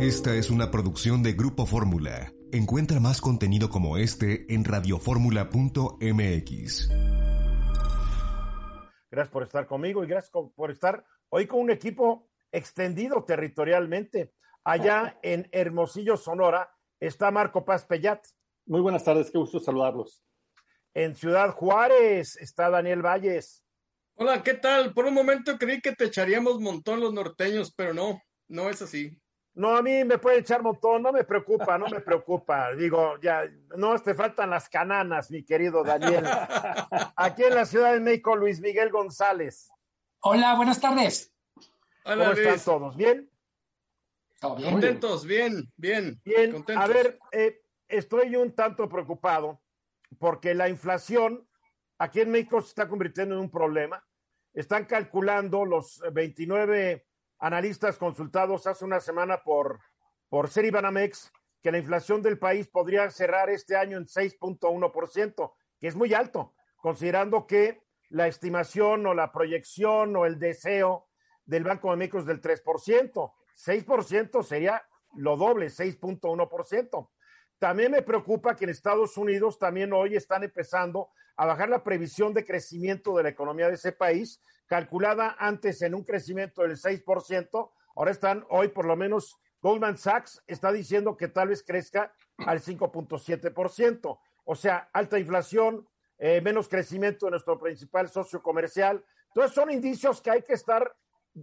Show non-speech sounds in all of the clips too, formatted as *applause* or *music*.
Esta es una producción de Grupo Fórmula. Encuentra más contenido como este en radioformula.mx. Gracias por estar conmigo y gracias por estar hoy con un equipo extendido territorialmente. Allá en Hermosillo, Sonora, está Marco Paz Pellat. Muy buenas tardes, qué gusto saludarlos. En Ciudad Juárez está Daniel Valles. Hola, ¿qué tal? Por un momento creí que te echaríamos montón los norteños, pero no, no es así. No, a mí me puede echar montón, no me preocupa, no me preocupa. Digo, ya, no te faltan las cananas, mi querido Daniel. Aquí en la Ciudad de México, Luis Miguel González. Hola, buenas tardes. ¿Cómo están todos? ¿Bien? bien? Contentos, bien, bien. Bien, a ver, eh, estoy un tanto preocupado porque la inflación aquí en México se está convirtiendo en un problema están calculando los 29 analistas consultados hace una semana por, por Ceribanamex que la inflación del país podría cerrar este año en 6.1%, que es muy alto, considerando que la estimación o la proyección o el deseo del Banco de México es del 3%. 6% sería lo doble, 6.1%. También me preocupa que en Estados Unidos también hoy están empezando a bajar la previsión de crecimiento de la economía de ese país, calculada antes en un crecimiento del 6%, ahora están hoy por lo menos Goldman Sachs está diciendo que tal vez crezca al 5.7%, o sea, alta inflación, eh, menos crecimiento de nuestro principal socio comercial. Entonces son indicios que hay que estar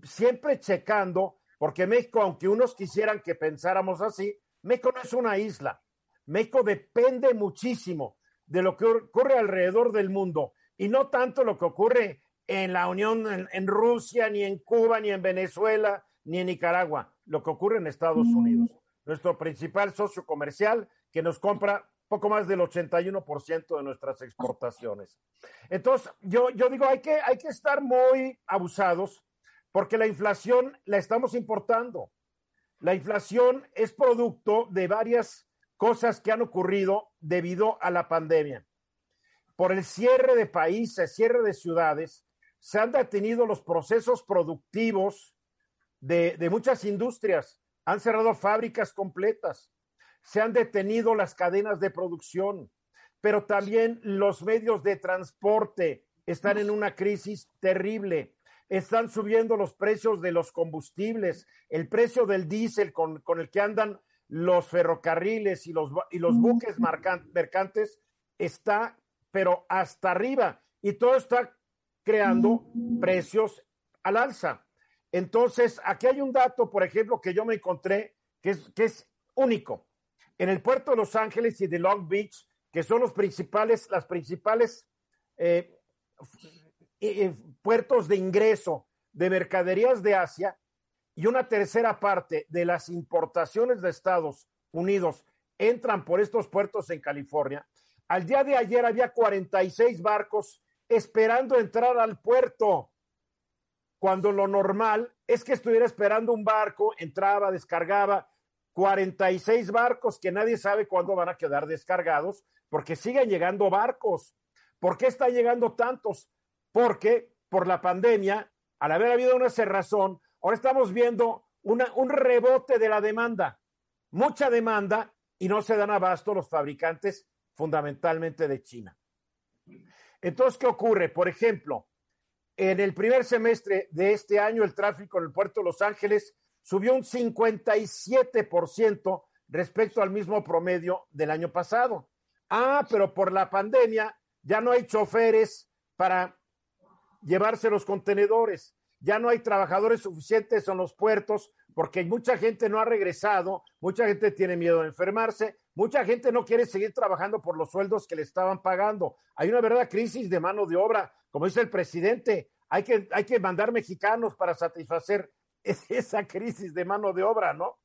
siempre checando, porque México, aunque unos quisieran que pensáramos así, México no es una isla. México depende muchísimo de lo que ocurre alrededor del mundo y no tanto lo que ocurre en la Unión, en, Rusia, ni en Cuba, ni en Venezuela, ni en Nicaragua, lo que ocurre en Estados mm. Unidos. Nuestro principal socio comercial que nos compra poco más del 81% de nuestras exportaciones. Entonces, yo, yo digo, hay que, hay que estar muy abusados porque la inflación la estamos importando. La inflación es producto de varias cosas que han ocurrido debido a la pandemia. Por el cierre de países, cierre de ciudades, se han detenido los procesos productivos de, de muchas industrias, han cerrado fábricas completas, se han detenido las cadenas de producción, pero también los medios de transporte están en una crisis terrible. Están subiendo los precios de los combustibles, el precio del diésel con, con el que andan los ferrocarriles y los, y los buques mercantes está, pero hasta arriba. Y todo está creando precios al alza. Entonces, aquí hay un dato, por ejemplo, que yo me encontré que es, que es único. En el puerto de Los Ángeles y de Long Beach, que son los principales, las principales eh, eh, puertos de ingreso de mercaderías de Asia, y una tercera parte de las importaciones de Estados Unidos entran por estos puertos en California. Al día de ayer había 46 barcos esperando entrar al puerto, cuando lo normal es que estuviera esperando un barco, entraba, descargaba, 46 barcos que nadie sabe cuándo van a quedar descargados, porque siguen llegando barcos. ¿Por qué están llegando tantos? Porque por la pandemia, al haber habido una cerrazón, Ahora estamos viendo un rebote de la demanda, mucha demanda y no se dan abasto los fabricantes fundamentalmente de China. Entonces, ¿qué ocurre? Por ejemplo, en el primer semestre de este año el tráfico en el puerto de Los Ángeles subió un 57% respecto al mismo promedio del año pasado. Ah, pero por la pandemia ya no hay choferes para llevarse los contenedores ya no hay trabajadores suficientes en los puertos porque mucha gente no ha regresado, mucha gente tiene miedo de enfermarse, mucha gente no quiere seguir trabajando por los sueldos que le estaban pagando. Hay una verdadera crisis de mano de obra, como dice el presidente, hay que, hay que mandar mexicanos para satisfacer *laughs* esa crisis de mano de obra, ¿no?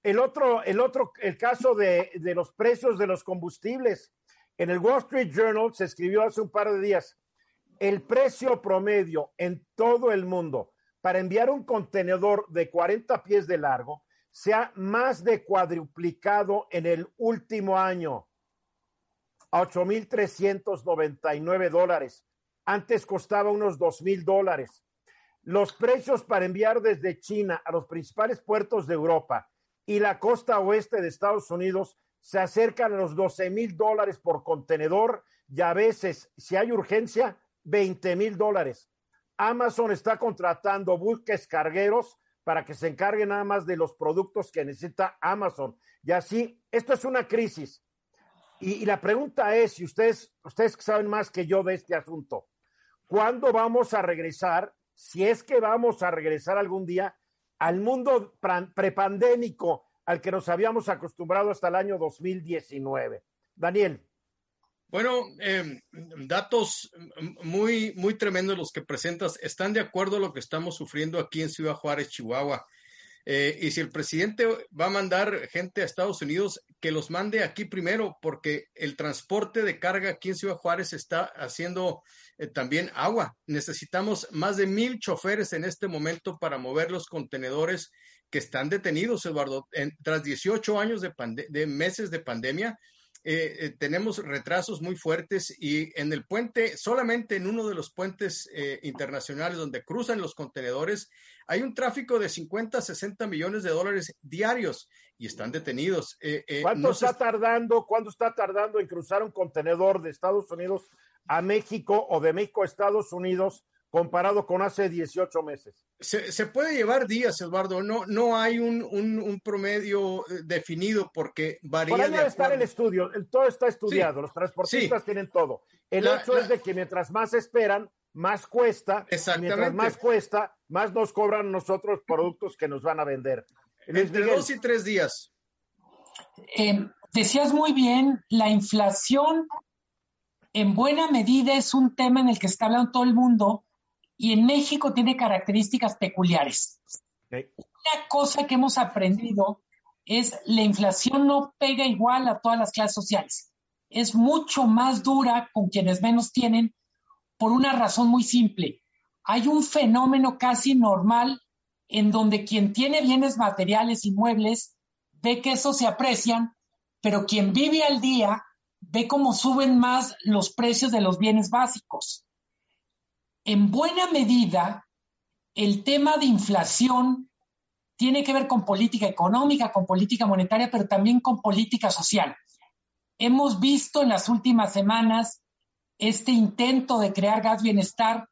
El otro, el otro, el caso de, de los precios de los combustibles. En el Wall Street Journal se escribió hace un par de días, el precio promedio en todo el mundo para enviar un contenedor de 40 pies de largo se ha más de cuadruplicado en el último año a 8.399 dólares. Antes costaba unos 2.000 dólares. Los precios para enviar desde China a los principales puertos de Europa y la costa oeste de Estados Unidos se acercan a los 12 mil dólares por contenedor y a veces, si hay urgencia, 20 mil dólares. Amazon está contratando buques cargueros para que se encarguen nada más de los productos que necesita Amazon. Y así, esto es una crisis. Y, y la pregunta es, si ustedes, ustedes saben más que yo de este asunto, ¿cuándo vamos a regresar, si es que vamos a regresar algún día, al mundo prepandémico al que nos habíamos acostumbrado hasta el año 2019? Daniel. Bueno, eh, datos muy, muy tremendos los que presentas. ¿Están de acuerdo a lo que estamos sufriendo aquí en Ciudad Juárez, Chihuahua? Eh, y si el presidente va a mandar gente a Estados Unidos, que los mande aquí primero, porque el transporte de carga aquí en Ciudad Juárez está haciendo eh, también agua. Necesitamos más de mil choferes en este momento para mover los contenedores que están detenidos, Eduardo. tras 18 años de, de meses de pandemia, eh, eh, tenemos retrasos muy fuertes y en el puente, solamente en uno de los puentes eh, internacionales donde cruzan los contenedores, hay un tráfico de 50, 60 millones de dólares diarios y están detenidos. ¿Cuánto está tardando? ¿Cuánto está tardando en cruzar un contenedor de Estados Unidos a México o de México a Estados Unidos comparado con hace 18 meses. Se, puede llevar días, Eduardo. No, no hay un, un, promedio eh, definido porque varía. Por ahí debe estar el estudio. todo está estudiado. Los transportistas tienen todo. El hecho es de que mientras más esperan, más cuesta. Exactamente. mientras más cuesta, más nos cobran nosotros productos que nos van a vender. Entre dos y tres días. Eh, decías muy bien, la inflación en buena medida es un tema en el que está hablando todo el mundo y en México tiene características peculiares. Una cosa que hemos aprendido es la inflación no pega igual a todas las clases sociales. Es mucho más dura con quienes menos tienen por una razón muy simple. Hay un fenómeno casi normal en donde quien tiene bienes materiales y muebles ve que eso se aprecian, pero quien vive al día ve cómo suben más los precios de los bienes básicos en buena medida, el tema de inflación tiene que ver con política económica, con política monetaria, pero también con política social. Hemos visto en las últimas semanas este intento de crear gas bienestar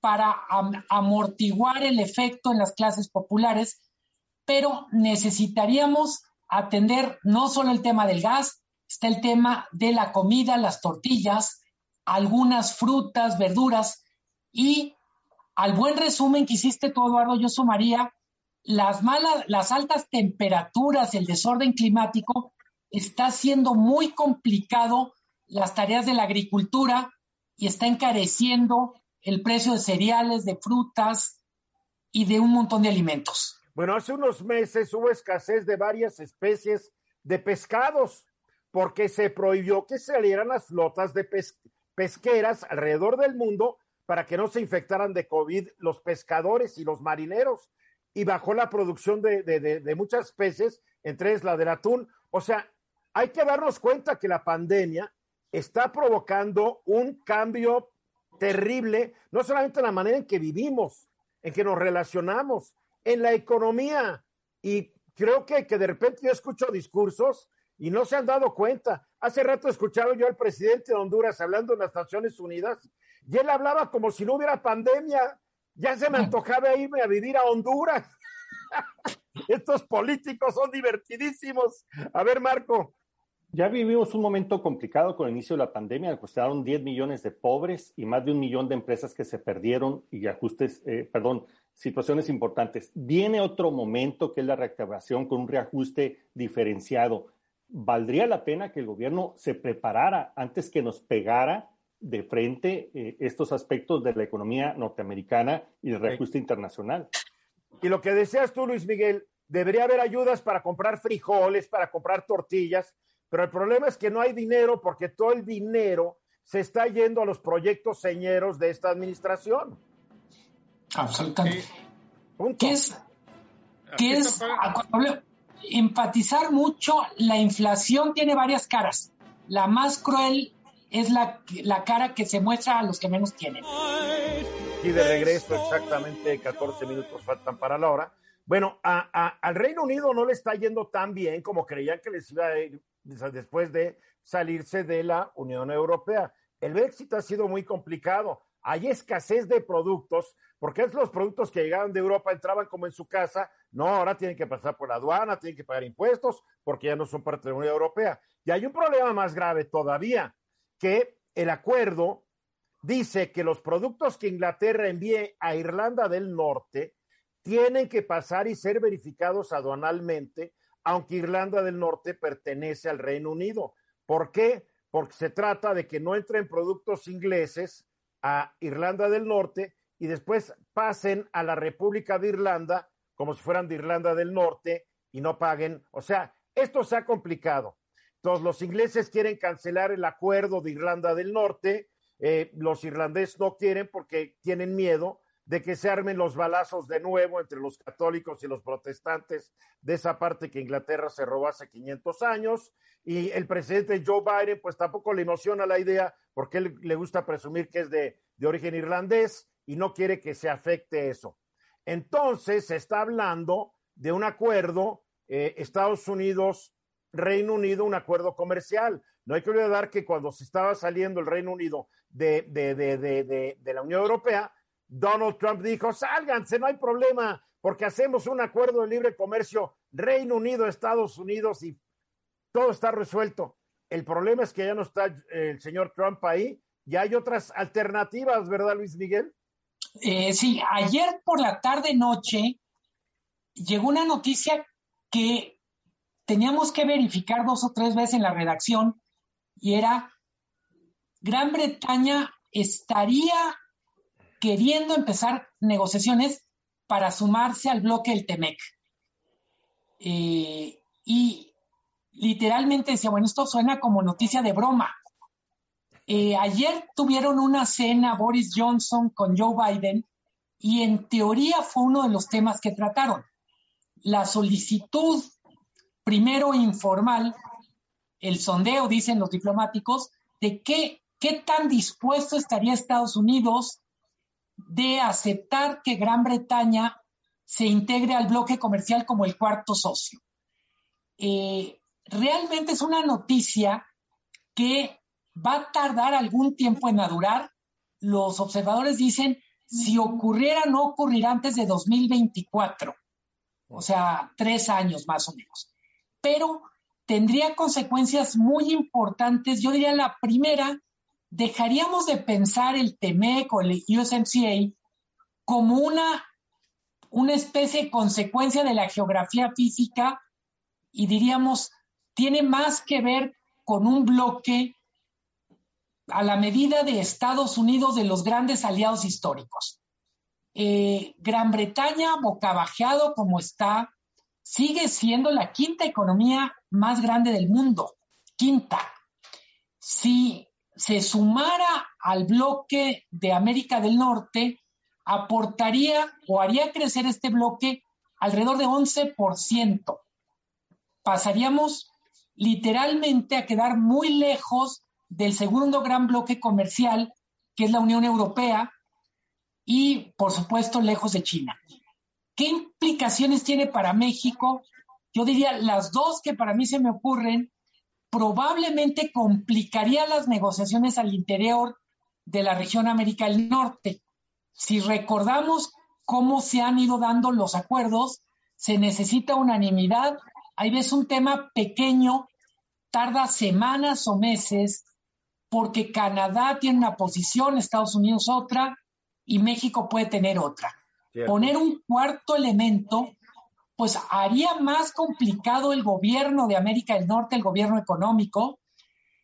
para amortiguar el efecto en las clases populares, pero necesitaríamos atender no solo el tema del gas, está el tema de la comida, las tortillas, algunas frutas, verduras, y al buen resumen que hiciste tú, Eduardo, yo sumaría las malas, las altas temperaturas, el desorden climático, está haciendo muy complicado las tareas de la agricultura y está encareciendo el precio de cereales, de frutas y de un montón de alimentos. Bueno, hace unos meses hubo escasez de varias especies de pescados porque se prohibió que salieran las flotas de pesqueras alrededor del mundo para que no se infectaran de COVID los pescadores y los marineros y bajó la producción de, de, muchas especies, entre ellas la del atún. O sea, hay que darnos cuenta que la pandemia está provocando un cambio terrible, no solamente en la manera en que vivimos, en que nos relacionamos, en la economía. Y creo que, que de repente yo escucho discursos y no se han dado cuenta. Hace rato escuchaba yo al presidente de Honduras hablando en las Naciones Unidas y él hablaba como si no hubiera pandemia. Ya se me antojaba irme a vivir a Honduras. *laughs* Estos políticos son divertidísimos. A ver, Marco. Ya vivimos un momento complicado con el inicio de la pandemia. Costaron 10 millones de pobres y más de un millón de empresas que se perdieron y ajustes, eh, perdón, situaciones importantes. Viene otro momento que es la reactivación con un reajuste diferenciado. ¿Valdría la pena que el gobierno se preparara antes que nos pegara de frente eh, estos aspectos de la economía norteamericana y el reajuste internacional. Y lo que deseas tú, Luis Miguel, debería haber ayudas para comprar frijoles, para comprar tortillas, pero el problema es que no hay dinero porque todo el dinero se está yendo a los proyectos señeros de esta administración. Absolutamente. ¿Qué es? ¿Qué es? Empatizar mucho, la inflación tiene varias caras. La más cruel es la, la cara que se muestra a los que menos tienen. Y de regreso, exactamente 14 minutos faltan para la hora. Bueno, al Reino Unido no le está yendo tan bien como creían que les iba a ir después de salirse de la Unión Europea. El Brexit ha sido muy complicado. Hay escasez de productos, porque es los productos que llegaban de Europa entraban como en su casa. No, ahora tienen que pasar por la aduana, tienen que pagar impuestos, porque ya no son parte de la Unión Europea. Y hay un problema más grave todavía, que el acuerdo dice que los productos que Inglaterra envíe a Irlanda del Norte tienen que pasar y ser verificados aduanalmente, aunque Irlanda del Norte pertenece al Reino Unido. ¿Por qué? Porque se trata de que no entren productos ingleses a Irlanda del Norte y después pasen a la República de Irlanda como si fueran de Irlanda del Norte y no paguen. O sea, esto se ha complicado. Entonces, los ingleses quieren cancelar el acuerdo de Irlanda del Norte, eh, los irlandeses no quieren porque tienen miedo de que se armen los balazos de nuevo entre los católicos y los protestantes de esa parte que Inglaterra se robó hace 500 años. Y el presidente Joe Biden, pues tampoco le emociona la idea porque él le gusta presumir que es de, origen irlandés y no quiere que se afecte eso. Entonces se está hablando de un acuerdo eh, Estados Unidos, Reino Unido, un acuerdo comercial. No hay que olvidar que cuando se estaba saliendo el Reino Unido de, de, de, de la Unión Europea, Donald Trump dijo, sálganse, no hay problema, porque hacemos un acuerdo de libre comercio Reino Unido, Estados Unidos y todo está resuelto. El problema es que ya no está el señor Trump ahí, ya hay otras alternativas, ¿verdad, Luis Miguel? Eh, sí, ayer por la tarde noche llegó una noticia que teníamos que verificar dos o tres veces en la redacción y era Gran Bretaña estaría queriendo empezar negociaciones para sumarse al bloque del TEMEC. Eh, y literalmente decía, bueno, esto suena como noticia de broma. Eh, ayer tuvieron una cena Boris Johnson con Joe Biden y en teoría fue uno de los temas que trataron. La solicitud, primero informal, el sondeo, dicen los diplomáticos, de qué, qué tan dispuesto estaría Estados Unidos de aceptar que Gran Bretaña se integre al bloque comercial como el cuarto socio. Eh, realmente es una noticia que va a tardar algún tiempo en madurar. Los observadores dicen, si ocurriera, no ocurrirá antes de 2024, o sea, tres años más o menos. Pero tendría consecuencias muy importantes. Yo diría la primera dejaríamos de pensar el TEMEC o el USMCA como una, una especie de consecuencia de la geografía física y diríamos, tiene más que ver con un bloque a la medida de Estados Unidos de los grandes aliados históricos. Eh, Gran Bretaña, bocabajeado como está, sigue siendo la quinta economía más grande del mundo. Quinta. Si se sumara al bloque de América del Norte, aportaría o haría crecer este bloque alrededor de 11%. Pasaríamos literalmente a quedar muy lejos del segundo gran bloque comercial, que es la Unión Europea, y por supuesto lejos de China. ¿Qué implicaciones tiene para México? Yo diría las dos que para mí se me ocurren probablemente complicaría las negociaciones al interior de la región América del Norte. Si recordamos cómo se han ido dando los acuerdos, se necesita unanimidad. Hay veces un tema pequeño, tarda semanas o meses, porque Canadá tiene una posición, Estados Unidos otra, y México puede tener otra. Poner un cuarto elemento pues haría más complicado el gobierno de América del Norte, el gobierno económico.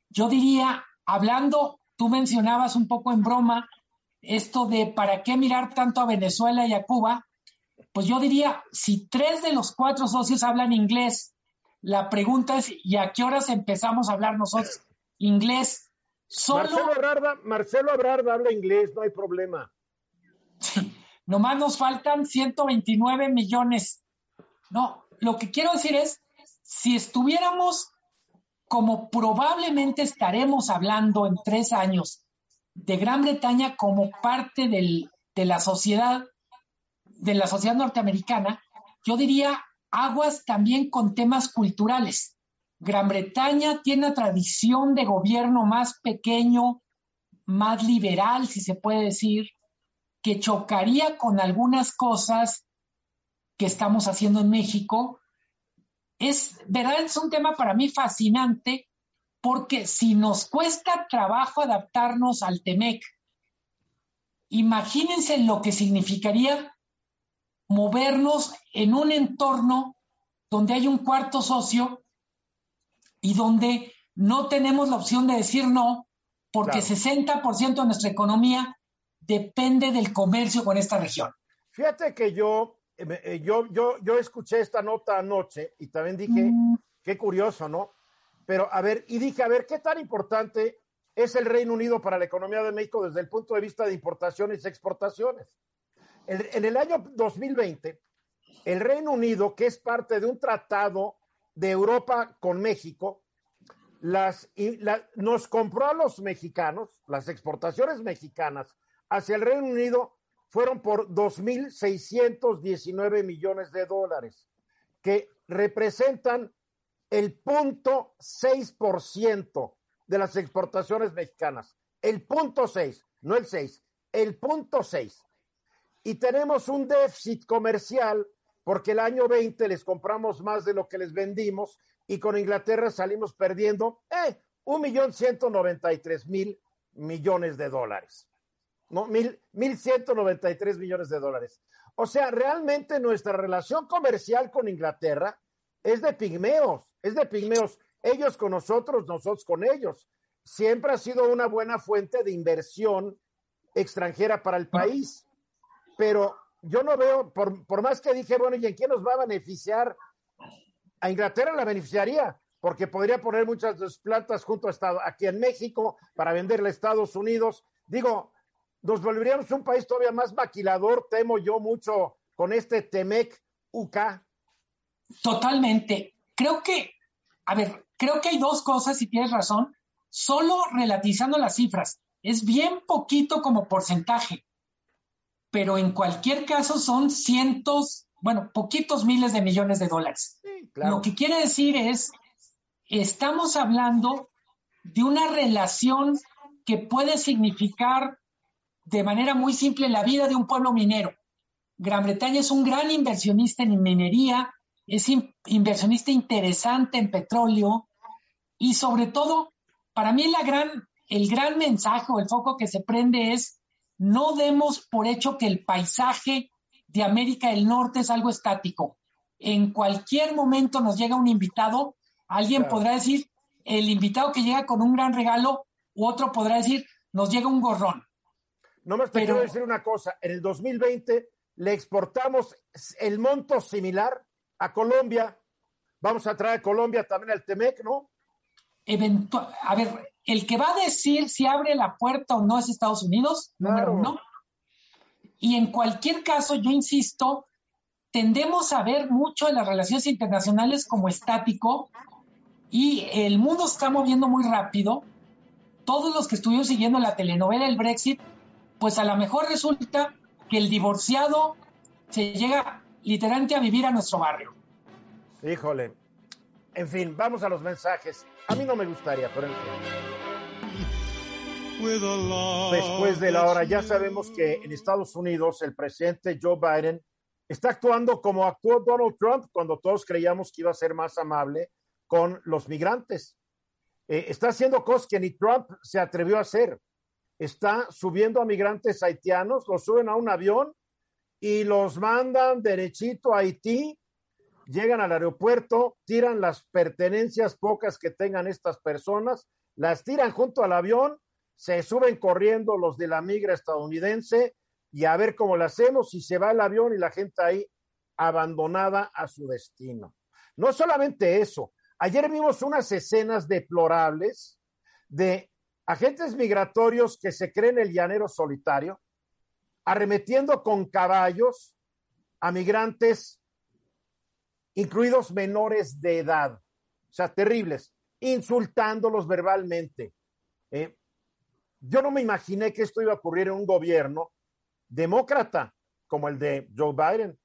Yo diría, hablando, tú mencionabas un poco en broma esto de para qué mirar tanto a Venezuela y a Cuba, pues yo diría, si tres de los cuatro socios hablan inglés, la pregunta es, ¿y a qué horas empezamos a hablar nosotros inglés? Marcelo, Abrarda, Marcelo Abrarda habla inglés, no hay problema. Nomás nos faltan 129 millones no, lo que quiero decir es, si estuviéramos como probablemente estaremos hablando en tres años de Gran Bretaña como parte de la sociedad, de la sociedad norteamericana, yo diría, aguas también con temas culturales. Gran Bretaña tiene una tradición de gobierno más pequeño, más liberal, si se puede decir, que chocaría con algunas cosas que estamos haciendo en México. Es, ¿verdad? Es un tema para mí fascinante porque si nos cuesta trabajo adaptarnos al TEMEC, imagínense lo que significaría movernos en un entorno donde hay un cuarto socio y donde no tenemos la opción de decir no, porque 60% de nuestra economía depende del comercio con esta región. Fíjate que yo, eh, yo, yo, yo escuché esta nota anoche y también dije, mm. qué curioso, ¿no? Pero a ver, y dije, a ver, ¿qué tan importante es el Reino Unido para la economía de México desde el punto de vista de importaciones y exportaciones? en el año 2020, el Reino Unido, que es parte de un tratado de Europa con México, las, nos compró a los mexicanos, las exportaciones mexicanas hacia el Reino Unido fueron por 2.619 millones de dólares, que representan el punto 6% de las exportaciones mexicanas. El punto 6, no el 6, el punto 6. Y tenemos un déficit comercial porque el año 20 les compramos más de lo que les vendimos y con Inglaterra salimos perdiendo eh, un millón ciento noventa y tres mil millones de dólares. ¿No? Mil, mil ciento noventa y tres millones de dólares. O sea, realmente nuestra relación comercial con Inglaterra es de pigmeos, es de pigmeos. Ellos con nosotros, nosotros con ellos. Siempre ha sido una buena fuente de inversión extranjera para el país. Pero yo no veo, por, por más que dije, bueno, ¿y en quién nos va a beneficiar? A Inglaterra la beneficiaría, porque podría poner muchas de sus plantas junto a Estado, aquí en México para venderle a Estados Unidos. Digo, nos volveríamos un país todavía más maquilador, temo yo mucho con este Temec UK. Totalmente. Creo que, a ver, creo que hay dos cosas, si tienes razón, solo relativizando las cifras. Es bien poquito como porcentaje, pero en cualquier caso son cientos, bueno, poquitos miles de millones de dólares. Lo que quiere decir es, estamos hablando de una relación que puede significar de manera muy simple la vida de un pueblo minero. Gran Bretaña es un gran inversionista en minería, es inversionista interesante en petróleo y sobre todo, para mí la gran, el gran mensaje o el foco que se prende es no demos por hecho que el paisaje de América del Norte es algo estático. En cualquier momento nos llega un invitado, alguien podrá decir, el invitado que llega con un gran regalo, u otro podrá decir, nos llega un gorrón. No me te quiero decir una cosa, en el 2020 le exportamos el monto similar a Colombia. Vamos a traer a Colombia también al Temec, ¿no? a ver, el que va a decir si abre la puerta o no es Estados Unidos, número uno. Y en cualquier caso, yo insisto, tendemos a ver mucho en las relaciones internacionales como estático y el mundo está moviendo muy rápido. Todos los que estuvieron siguiendo la telenovela del Brexit, pues a lo mejor resulta que el divorciado se llega literalmente a vivir a nuestro barrio. Híjole. En fin, vamos a los mensajes. A mí no me gustaría, pero en fin. Después de la hora, ya sabemos que en Estados Unidos el presidente Joe Biden está actuando como actuó Donald Trump cuando todos creíamos que iba a ser más amable con los migrantes. Eh, está haciendo cosas que ni Trump se atrevió a hacer. Está subiendo a migrantes haitianos, los suben a un avión y los mandan derechito a Haití llegan al aeropuerto, tiran las pertenencias pocas que tengan estas personas, las tiran junto al avión, se suben corriendo los de la migra estadounidense y a ver cómo lo hacemos y se va el avión y la gente ahí abandonada a su destino. No solamente eso, ayer vimos unas escenas deplorables de agentes migratorios que se creen el llanero solitario, arremetiendo con caballos a migrantes incluidos menores de edad, o sea, terribles, insultándolos verbalmente. Eh, yo no me imaginé que esto iba a ocurrir en un gobierno demócrata como el de Joe Biden.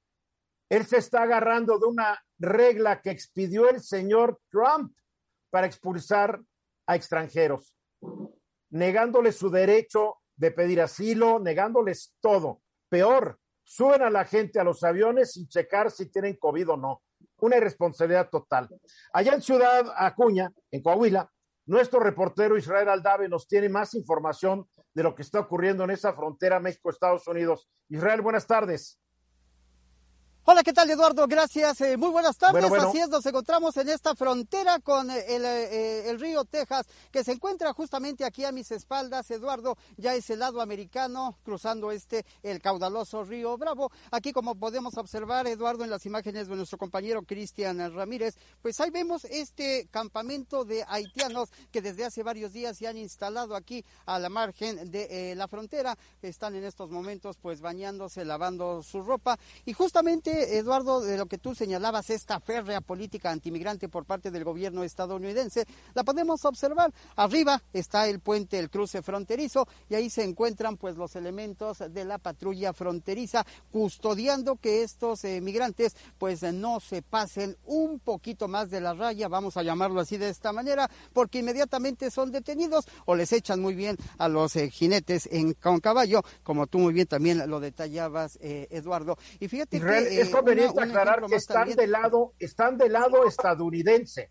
Él se está agarrando de una regla que expidió el señor Trump para expulsar a extranjeros, negándoles su derecho de pedir asilo, negándoles todo. Peor, suben a la gente a los aviones sin checar si tienen COVID o no. Una irresponsabilidad total. Allá en Ciudad Acuña, en Coahuila, nuestro reportero Israel Aldave nos tiene más información de lo que está ocurriendo en esa frontera México-Estados Unidos. Israel, buenas tardes. Hola, ¿qué tal Eduardo? Gracias. Eh, muy buenas tardes. Así es, nos encontramos en esta frontera con eh, el, eh, el, río Texas, que se encuentra justamente aquí a mis espaldas. Eduardo, ya es el lado americano, cruzando este, el caudaloso río Bravo. Aquí, como podemos observar, Eduardo, en las imágenes de nuestro compañero Cristian Ramírez, pues ahí vemos este campamento de haitianos que desde hace varios días se han instalado aquí a la margen de la frontera. Están en estos momentos, pues, bañándose, lavando su ropa. Y justamente Eduardo, de lo que tú señalabas, esta férrea política antimigrante por parte del gobierno estadounidense, la podemos observar. Arriba está el puente, el cruce fronterizo, y ahí se encuentran pues los elementos de la patrulla fronteriza custodiando que estos eh, migrantes pues no se pasen un poquito más de la raya, vamos a llamarlo así de esta manera, porque inmediatamente son detenidos o les echan muy bien a los eh, jinetes en, con caballo, como tú muy bien también lo detallabas, eh, Eduardo. Y fíjate que es conveniente aclarar que están de lado, están del lado estadounidense.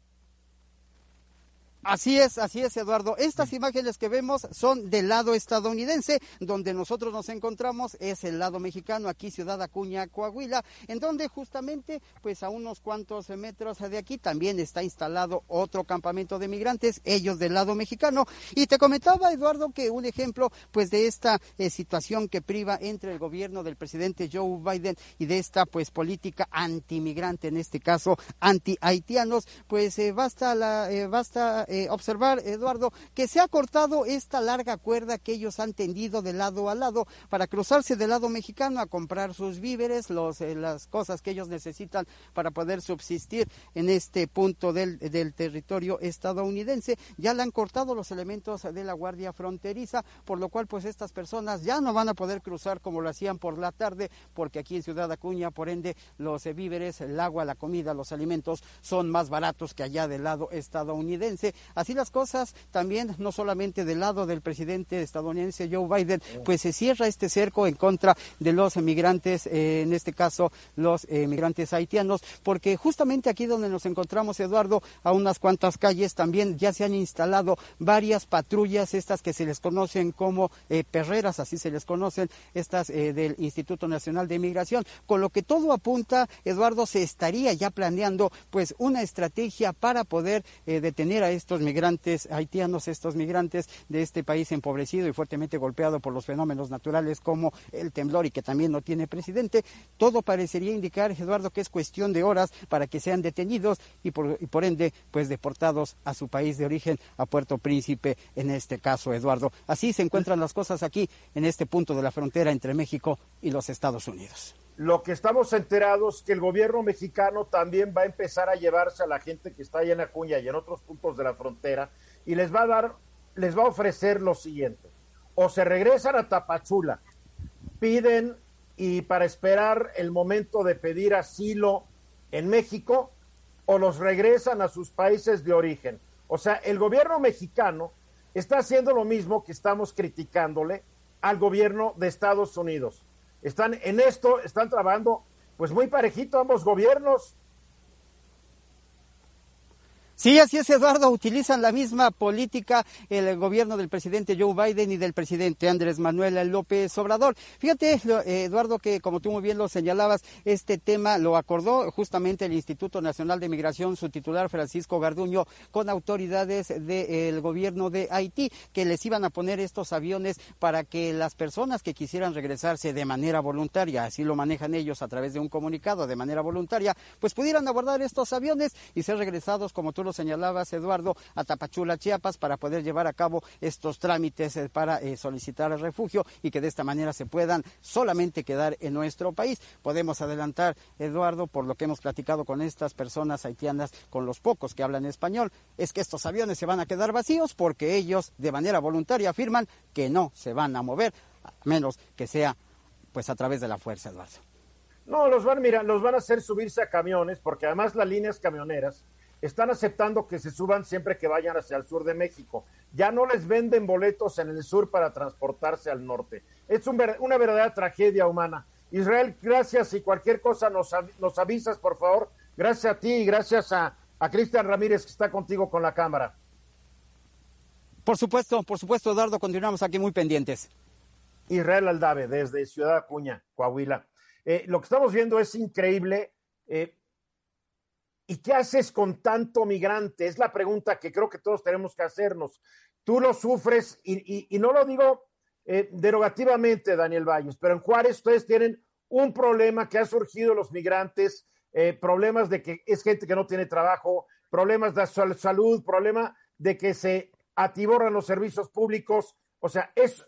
Así es, así es, Eduardo. Estas imágenes que vemos son del lado estadounidense, donde nosotros nos encontramos es el lado mexicano, aquí Ciudad Acuña, Coahuila, en donde justamente, pues a unos cuantos metros de aquí también está instalado otro campamento de migrantes, ellos del lado mexicano. Y te comentaba, Eduardo, que un ejemplo, pues de esta eh, situación que priva entre el gobierno del presidente Joe Biden y de esta, pues política antimigrante, en este caso anti-haitianos, pues eh, basta la, eh, basta eh, observar, Eduardo, que se ha cortado esta larga cuerda que ellos han tendido de lado a lado para cruzarse del lado mexicano a comprar sus víveres, los, eh, las cosas que ellos necesitan para poder subsistir en este punto del, del territorio estadounidense. Ya le han cortado los elementos de la Guardia Fronteriza, por lo cual pues estas personas ya no van a poder cruzar como lo hacían por la tarde, porque aquí en Ciudad Acuña, por ende, los víveres, el agua, la comida, los alimentos son más baratos que allá del lado estadounidense. Así las cosas también, no solamente del lado del presidente estadounidense Joe Biden, pues se cierra este cerco en contra de los migrantes, eh, en este caso los eh, migrantes haitianos, porque justamente aquí donde nos encontramos, Eduardo, a unas cuantas calles también ya se han instalado varias patrullas, estas que se les conocen como eh, perreras, así se les conocen, estas del Instituto Nacional de Migración, con lo que todo apunta, Eduardo, se estaría ya planeando pues una estrategia para poder detener a estos migrantes haitianos, estos migrantes de este país empobrecido y fuertemente golpeado por los fenómenos naturales como el temblor y que también no tiene presidente, todo parecería indicar, Eduardo, que es cuestión de horas para que sean detenidos y por, y por ende, pues deportados a su país de origen, a Puerto Príncipe, en este caso, Eduardo. Así se encuentran las cosas aquí, en este punto de la frontera entre México y los Estados Unidos lo que estamos enterados que el gobierno mexicano también va a empezar a llevarse a la gente que está allá en Acuña y en otros puntos de la frontera y les va a dar, les va a ofrecer lo siguiente. O se regresan a Tapachula, piden y para esperar el momento de pedir asilo en México, o los regresan a sus países de origen. O sea, el gobierno mexicano está haciendo lo mismo que estamos criticándole al gobierno de Estados Unidos están en esto, están trabajando pues muy parejito ambos gobiernos. Sí, así es, Eduardo. Utilizan la misma política el gobierno del presidente Joe Biden y del presidente Andrés Manuel López Obrador. Fíjate, Eduardo, que como tú muy bien lo señalabas, este tema lo acordó justamente el Instituto Nacional de Migración, su titular Francisco Garduño, con autoridades del gobierno de Haití, que les iban a poner estos aviones para que las personas que quisieran regresarse de manera voluntaria, así lo manejan ellos a través de un comunicado de manera voluntaria, pues pudieran abordar estos aviones y ser regresados, como tú lo señalabas, Eduardo, a Tapachula, Chiapas, para poder llevar a cabo estos trámites eh, para eh, solicitar el refugio y que de esta manera se puedan solamente quedar en nuestro país. Podemos adelantar, Eduardo, por lo que hemos platicado con estas personas haitianas, con los pocos que hablan español, es que estos aviones se van a quedar vacíos porque ellos de manera voluntaria afirman que no se van a mover, a menos que sea pues a través de la fuerza, Eduardo. No, los van, mira, los van a hacer subirse a camiones, porque además las líneas camioneras están aceptando que se suban siempre que vayan hacia el sur de México. Ya no les venden boletos en el sur para transportarse al norte. Es una verdadera tragedia humana. Israel, gracias y cualquier cosa nos, nos avisas, por favor. Gracias a ti y gracias a, a Cristian Ramírez que está contigo con la cámara. Por supuesto, por supuesto, Eduardo, continuamos aquí muy pendientes. Israel Aldave, desde Ciudad Acuña, Coahuila. Eh, lo que estamos viendo es increíble. Eh, ¿Y qué haces con tanto migrante? Es la pregunta que creo que todos tenemos que hacernos. Tú lo sufres y, no lo digo eh, derogativamente, Daniel Valles, pero en Juárez ustedes tienen un problema que ha surgido los migrantes, problemas de que es gente que no tiene trabajo, problemas de salud, problema de que se atiborran los servicios públicos. O sea, es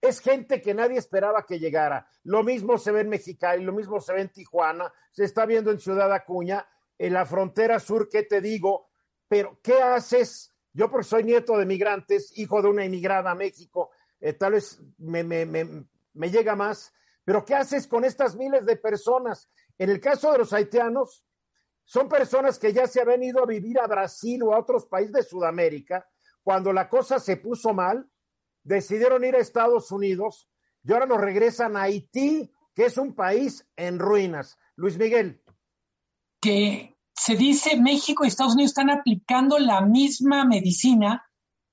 es gente que nadie esperaba que llegara. Lo mismo se ve en Mexicali, lo mismo se ve en Tijuana, se está viendo en Ciudad Acuña, en la frontera sur, ¿qué te digo? Pero, ¿qué haces? Yo, porque soy nieto de migrantes, hijo de una inmigrada a México, eh, tal vez me, me llega más, pero ¿qué haces con estas miles de personas? En el caso de los haitianos, son personas que ya se habían ido a vivir a Brasil o a otros países de Sudamérica cuando la cosa se puso mal decidieron ir a Estados Unidos y ahora nos regresan a Haití, que es un país en ruinas. Luis Miguel. Que se dice México y Estados Unidos están aplicando la misma medicina,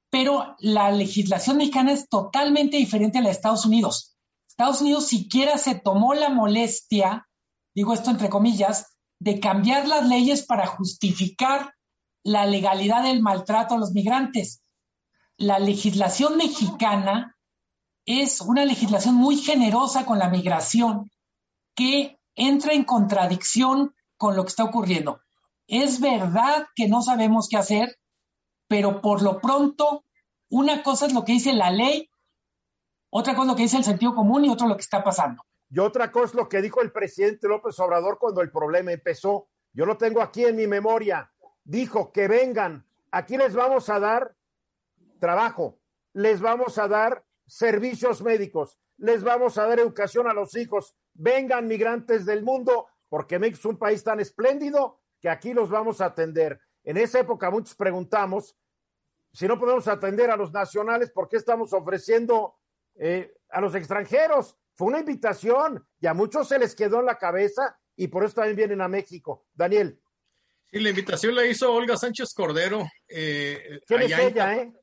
pero la legislación mexicana es totalmente diferente a la de Estados Unidos. Estados Unidos siquiera se tomó la molestia, digo esto entre comillas, de cambiar las leyes para justificar la legalidad del maltrato a los migrantes la legislación mexicana es una legislación muy generosa con la migración que entra en contradicción con lo que está ocurriendo. Es verdad que no sabemos qué hacer, pero por lo pronto, una cosa es lo que dice la ley, otra cosa es lo que dice el sentido común y otra lo que está pasando. Y otra cosa es lo que dijo el presidente López Obrador cuando el problema empezó. Yo lo tengo aquí en mi memoria. Dijo que vengan, aquí les vamos a dar trabajo, les vamos a dar servicios médicos, les vamos a dar educación a los hijos. Vengan migrantes del mundo, porque México es un país tan espléndido que aquí los vamos a atender. En esa época muchos preguntamos, si no podemos atender a los nacionales, ¿por qué estamos ofreciendo eh, a los extranjeros? Fue una invitación y a muchos se les quedó en la cabeza y por eso también vienen a México. Daniel. Sí, la invitación la hizo Olga Sánchez Cordero. Eh, ¿Quién es ella, eh?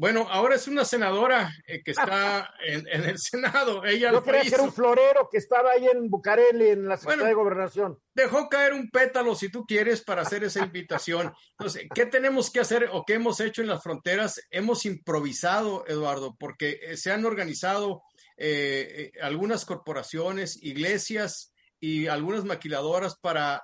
Bueno, ahora es una senadora eh, que está *laughs* en, el Senado. Ella Yo creía que era un florero que estaba ahí en Bucareli, en la Secretaría de Gobernación. Dejó caer un pétalo, si tú quieres, para hacer esa invitación. Entonces, ¿qué tenemos que hacer o qué hemos hecho en las fronteras? Hemos improvisado, Eduardo, porque eh, se han organizado eh, algunas corporaciones, iglesias y algunas maquiladoras para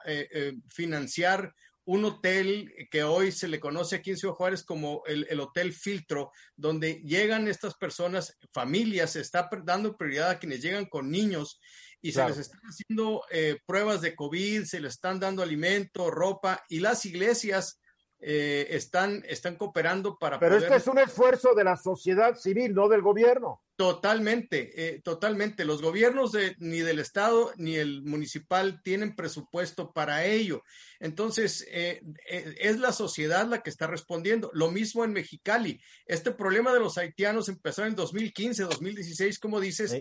financiar un hotel que hoy se le conoce aquí en Ciudad Juárez como el, Hotel Filtro, donde llegan estas personas, familias, se está dando prioridad a quienes llegan con niños y se les están haciendo eh, pruebas de COVID, se les están dando alimento, ropa y las iglesias eh, están, están cooperando para... Pero este es un esfuerzo de la sociedad civil, no del gobierno. Totalmente, eh, totalmente. Los gobiernos de, ni del Estado ni el municipal tienen presupuesto para ello. Entonces, eh, es la sociedad la que está respondiendo. Lo mismo en Mexicali. Este problema de los haitianos empezó en 2015, 2016, como dices.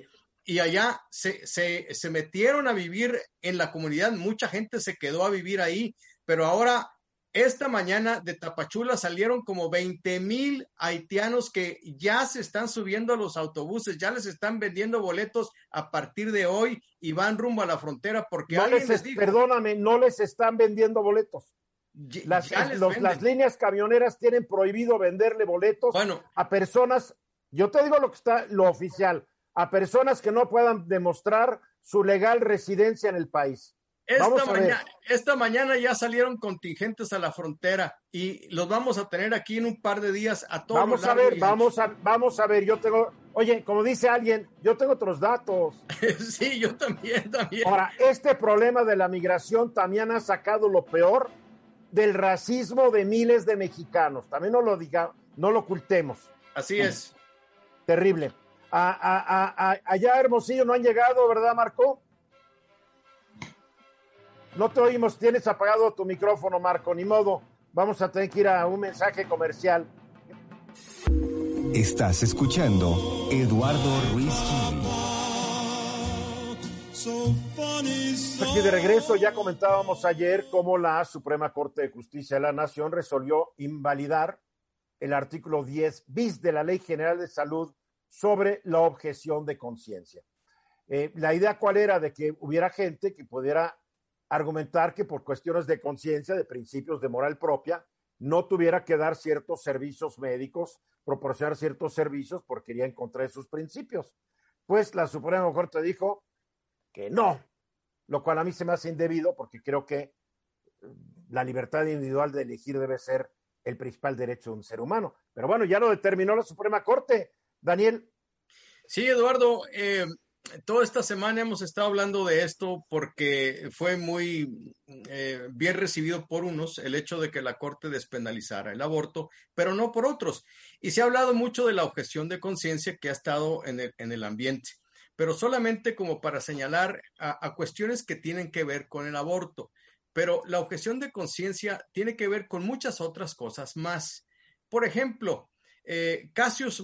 Y allá se, se, se metieron a vivir en la comunidad, mucha gente se quedó a vivir ahí, pero ahora esta mañana de Tapachula salieron como 20 mil haitianos que ya se están subiendo a los autobuses, ya les están vendiendo boletos a partir de hoy y van rumbo a la frontera porque alguien les, Perdóname, no les están vendiendo boletos. Las, las líneas camioneras tienen prohibido venderle boletos a personas, yo te digo lo que está, lo oficial, a personas que no puedan demostrar su legal residencia en el país. Esta mañana, esta mañana, ya salieron contingentes a la frontera y los vamos a tener aquí en un par de días a todos. Vamos a ver, vamos a, *laughs* vamos a ver, yo tengo, oye, como dice alguien, yo tengo otros datos. sí, yo también, también. Ahora, este problema de la migración también ha sacado lo peor del racismo de miles de mexicanos. También no lo diga, no lo ocultemos. Así es. Terrible. A, a, allá Hermosillo no han llegado, ¿verdad, Marco? No te oímos, tienes apagado tu micrófono, Marco, ni modo. Vamos a tener que ir a un mensaje comercial. Estás escuchando Eduardo Ruiz Aquí de regreso, ya comentábamos ayer cómo la Suprema Corte de Justicia de la Nación resolvió invalidar el artículo 10 bis de la Ley General de Salud sobre la objeción de conciencia. Eh, la idea cuál era de que hubiera gente que pudiera argumentar que por cuestiones de conciencia, de principios de moral propia, no tuviera que dar ciertos servicios médicos, proporcionar ciertos servicios porque iría en contra de sus principios. Pues la Suprema Corte dijo que no, lo cual a mí se me hace indebido porque creo que la libertad individual de elegir debe ser el principal derecho de un ser humano. Pero bueno, ya lo determinó la Suprema Corte. Daniel. Sí, Eduardo, eh, toda esta semana hemos estado hablando de esto porque fue muy eh, bien recibido por unos el hecho de que la Corte despenalizara el aborto, pero no por otros. Y se ha hablado mucho de la objeción de conciencia que ha estado en el, ambiente, pero solamente como para señalar a, cuestiones que tienen que ver con el aborto. Pero la objeción de conciencia tiene que ver con muchas otras cosas más. Por ejemplo, eh, Cassius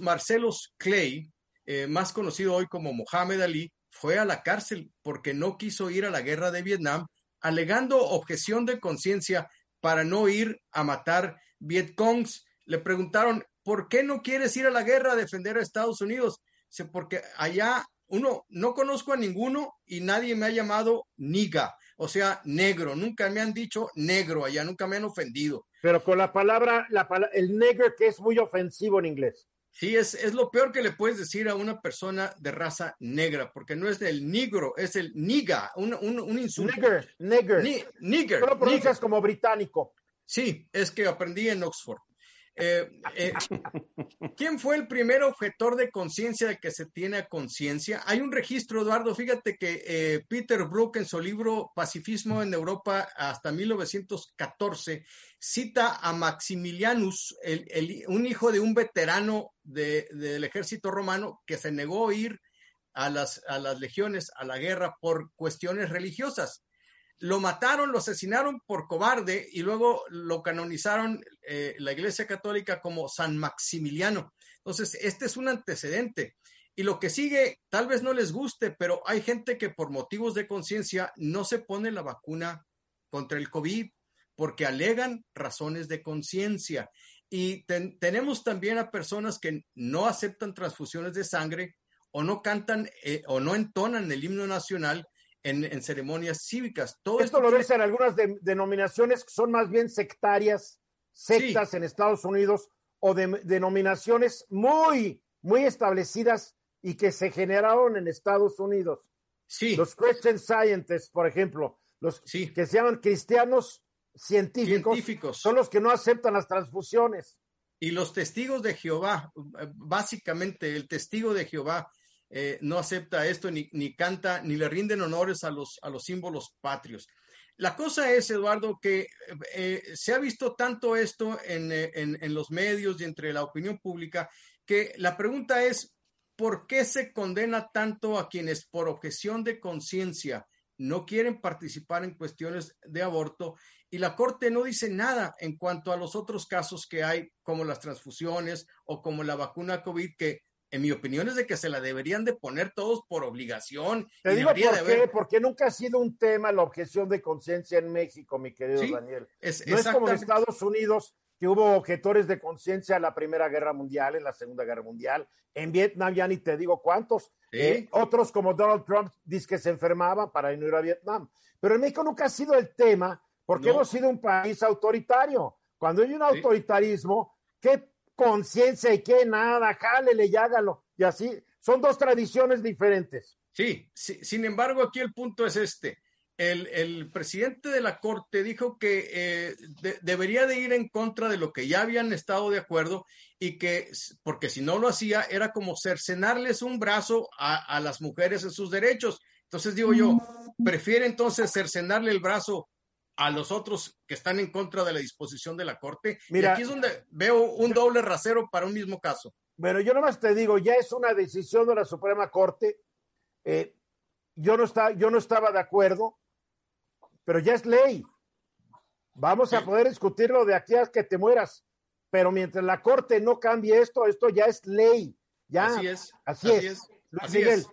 Clay, eh, más conocido hoy como Mohamed Ali, fue a la cárcel porque no quiso ir a la guerra de Vietnam, alegando objeción de conciencia para no ir a matar Vietcongs. Le preguntaron, ¿por qué no quieres ir a la guerra a defender a Estados Unidos? Dice, porque allá uno, no conozco a ninguno y nadie me ha llamado niga, o sea, negro. Nunca me han dicho negro allá, nunca me han ofendido. Pero con la palabra, la, el negro que es muy ofensivo en inglés. Sí, es, es lo peor que le puedes decir a una persona de raza negra, porque no es el negro, es el niga, un, un, un insulto. Nigger, nigger. Ni, nigger. Tú lo pronuncias como británico. Sí, es que aprendí en Oxford. Eh, eh, ¿Quién fue el primer objetor de conciencia de que se tiene a conciencia? Hay un registro, Eduardo, fíjate que eh, Peter Brook en su libro Pacifismo en Europa hasta 1914 cita a Maximilianus, un hijo de un veterano del ejército romano que se negó a ir a las, a las legiones, a la guerra por cuestiones religiosas lo mataron, lo asesinaron por cobarde y luego lo canonizaron eh, la Iglesia Católica como San Maximiliano. Entonces, este es un antecedente. Y lo que sigue, tal vez no les guste, pero hay gente que por motivos de conciencia no se pone la vacuna contra el COVID porque alegan razones de conciencia. Y tenemos también a personas que no aceptan transfusiones de sangre o no cantan eh, o no entonan el himno nacional en, ceremonias cívicas. Todo esto, lo ves en algunas denominaciones que son más bien sectarias, sectas en Estados Unidos o de, denominaciones muy, muy establecidas y que se generaron en Estados Unidos. Sí. Los Christian Scientists, por ejemplo, los que se llaman cristianos científicos, científicos, son los que no aceptan las transfusiones. Y los testigos de Jehová, básicamente el testigo de Jehová, eh, no acepta esto, ni, ni, canta, ni le rinden honores a los, a los símbolos patrios. La cosa es, Eduardo, que eh, se ha visto tanto esto en, eh, en, en, los medios y entre la opinión pública, que la pregunta es, ¿por qué se condena tanto a quienes por objeción de conciencia no quieren participar en cuestiones de aborto y la Corte no dice nada en cuanto a los otros casos que hay, como las transfusiones o como la vacuna COVID, que en mi opinión es de que se la deberían de poner todos por obligación. Te digo por qué, porque nunca ha sido un tema la objeción de conciencia en México, mi querido Daniel. no es como en Estados Unidos que hubo objetores de conciencia en la Primera Guerra Mundial, en la Segunda Guerra Mundial. En Vietnam ya ni te digo cuántos. Eh, otros como Donald Trump dice que se enfermaban para no ir a Vietnam. Pero en México nunca ha sido el tema porque hemos sido un país autoritario. Cuando hay un autoritarismo, ¿qué conciencia y que nada, jálele y hágalo. Y así, son dos tradiciones diferentes. Sí, sin embargo, aquí el punto es este. El, presidente de la Corte dijo que eh, debería de ir en contra de lo que ya habían estado de acuerdo y que, porque si no lo hacía, era como cercenarles un brazo a, a las mujeres en sus derechos. Entonces digo yo, prefiere entonces cercenarle el brazo a los otros que están en contra de la disposición de la Corte. Mira, y aquí es donde veo un doble rasero para un mismo caso. Bueno, yo nomás te digo, ya es una decisión de la Suprema Corte. Eh, yo, no está, yo no estaba de acuerdo. pero ya es ley. Vamos a poder discutirlo de aquí a que te mueras, pero mientras la Corte no cambie esto, esto ya es ley. Ya, así es. Así, es. Luis Miguel.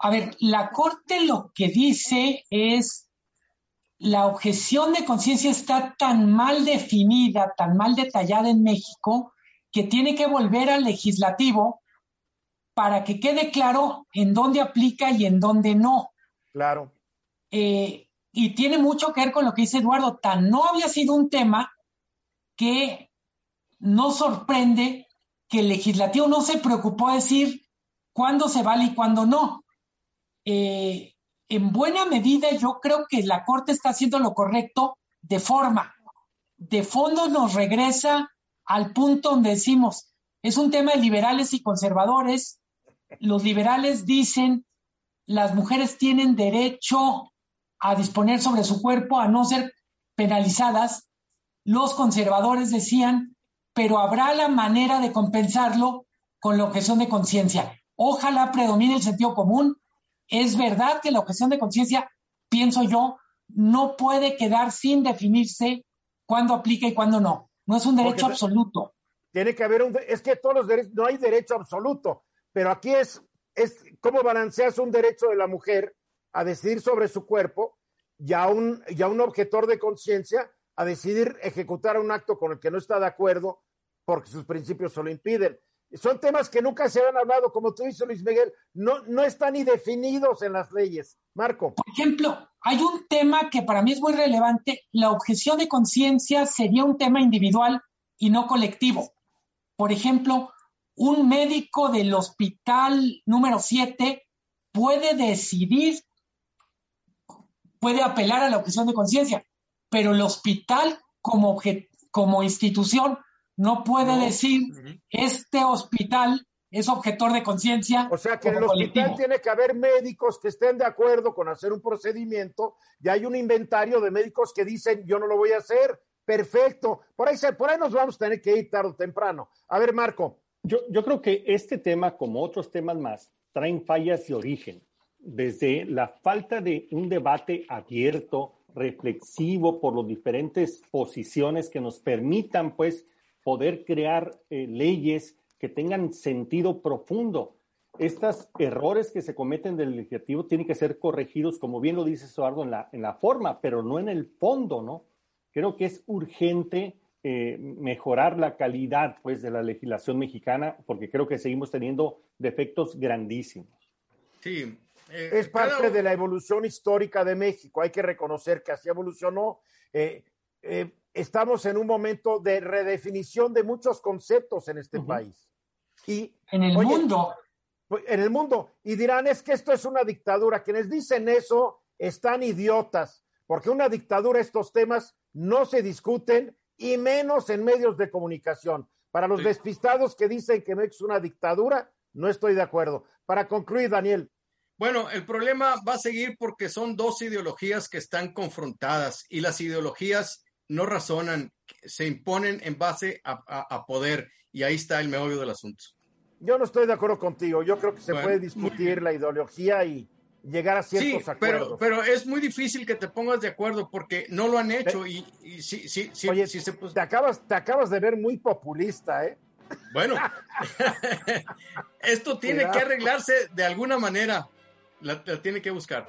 A ver, la Corte lo que dice es la objeción de conciencia está tan mal definida, tan mal detallada en México, que tiene que volver al legislativo para que quede claro en dónde aplica y en dónde no. Claro. Eh, y tiene mucho que ver con lo que dice Eduardo, tan no había sido un tema que no sorprende que el legislativo no se preocupó a decir cuándo se vale y cuándo no. Eh, en buena medida yo creo que la Corte está haciendo lo correcto de forma. De fondo nos regresa al punto donde decimos, es un tema de liberales y conservadores. Los liberales dicen, las mujeres tienen derecho a disponer sobre su cuerpo, a no ser penalizadas. Los conservadores decían, pero habrá la manera de compensarlo con la objeción de conciencia. Ojalá predomine el sentido común. Es verdad que la objeción de conciencia, pienso yo, no puede quedar sin definirse cuándo aplica y cuándo no. No es un derecho absoluto. Tiene que haber un, es que todos los derechos, no hay derecho absoluto, pero aquí es, es cómo balanceas un derecho de la mujer a decidir sobre su cuerpo y a un, y a un objetor de conciencia a decidir ejecutar un acto con el que no está de acuerdo porque sus principios se lo impiden. Son temas que nunca se han hablado, como tú dices, Luis Miguel, no, no están ni definidos en las leyes. Marco. Por ejemplo, hay un tema que para mí es muy relevante. La objeción de conciencia sería un tema individual y no colectivo. Por ejemplo, un médico del hospital número 7 puede decidir, puede apelar a la objeción de conciencia, pero el hospital como, como institución no puede decir este hospital es objetor de conciencia. O sea que en el hospital tiene que haber médicos que estén de acuerdo con hacer un procedimiento y hay un inventario de médicos que dicen yo no lo voy a hacer. Perfecto. Por ahí, por ahí nos vamos a tener que ir tarde o temprano. A ver, Marco. Yo, yo creo que este tema, como otros temas más, traen fallas de origen. Desde la falta de un debate abierto, reflexivo por las diferentes posiciones que nos permitan, pues, poder crear eh, leyes que tengan sentido profundo. Estos errores que se cometen del legislativo tienen que ser corregidos, como bien lo dice Eduardo, en la, en la forma, pero no en el fondo, ¿no? Creo que es urgente eh, mejorar la calidad, pues, de la legislación mexicana, porque creo que seguimos teniendo defectos grandísimos. Sí. Eh, es parte de la evolución histórica de México. Hay que reconocer que así evolucionó. Eh, estamos en un momento de redefinición de muchos conceptos en este país. Y, en el mundo. En el mundo. Y dirán, es que esto es una dictadura. Quienes dicen eso están idiotas, porque una dictadura, estos temas no se discuten y menos en medios de comunicación. Para los despistados que dicen que es una dictadura, no estoy de acuerdo. Para concluir, Daniel. Bueno, el problema va a seguir porque son dos ideologías que están confrontadas y las ideologías no razonan, se imponen en base a, poder y ahí está el meollo del asunto. Yo no estoy de acuerdo contigo. Yo creo que se puede discutir la ideología y llegar a ciertos sí, acuerdos. Pero, pero es muy difícil que te pongas de acuerdo porque no lo han hecho y, sí, sí, sí, Oye, se, te, acabas, te acabas de ver muy populista, ¿eh? Bueno, *laughs* esto tiene que arreglarse de alguna manera. la tiene que buscar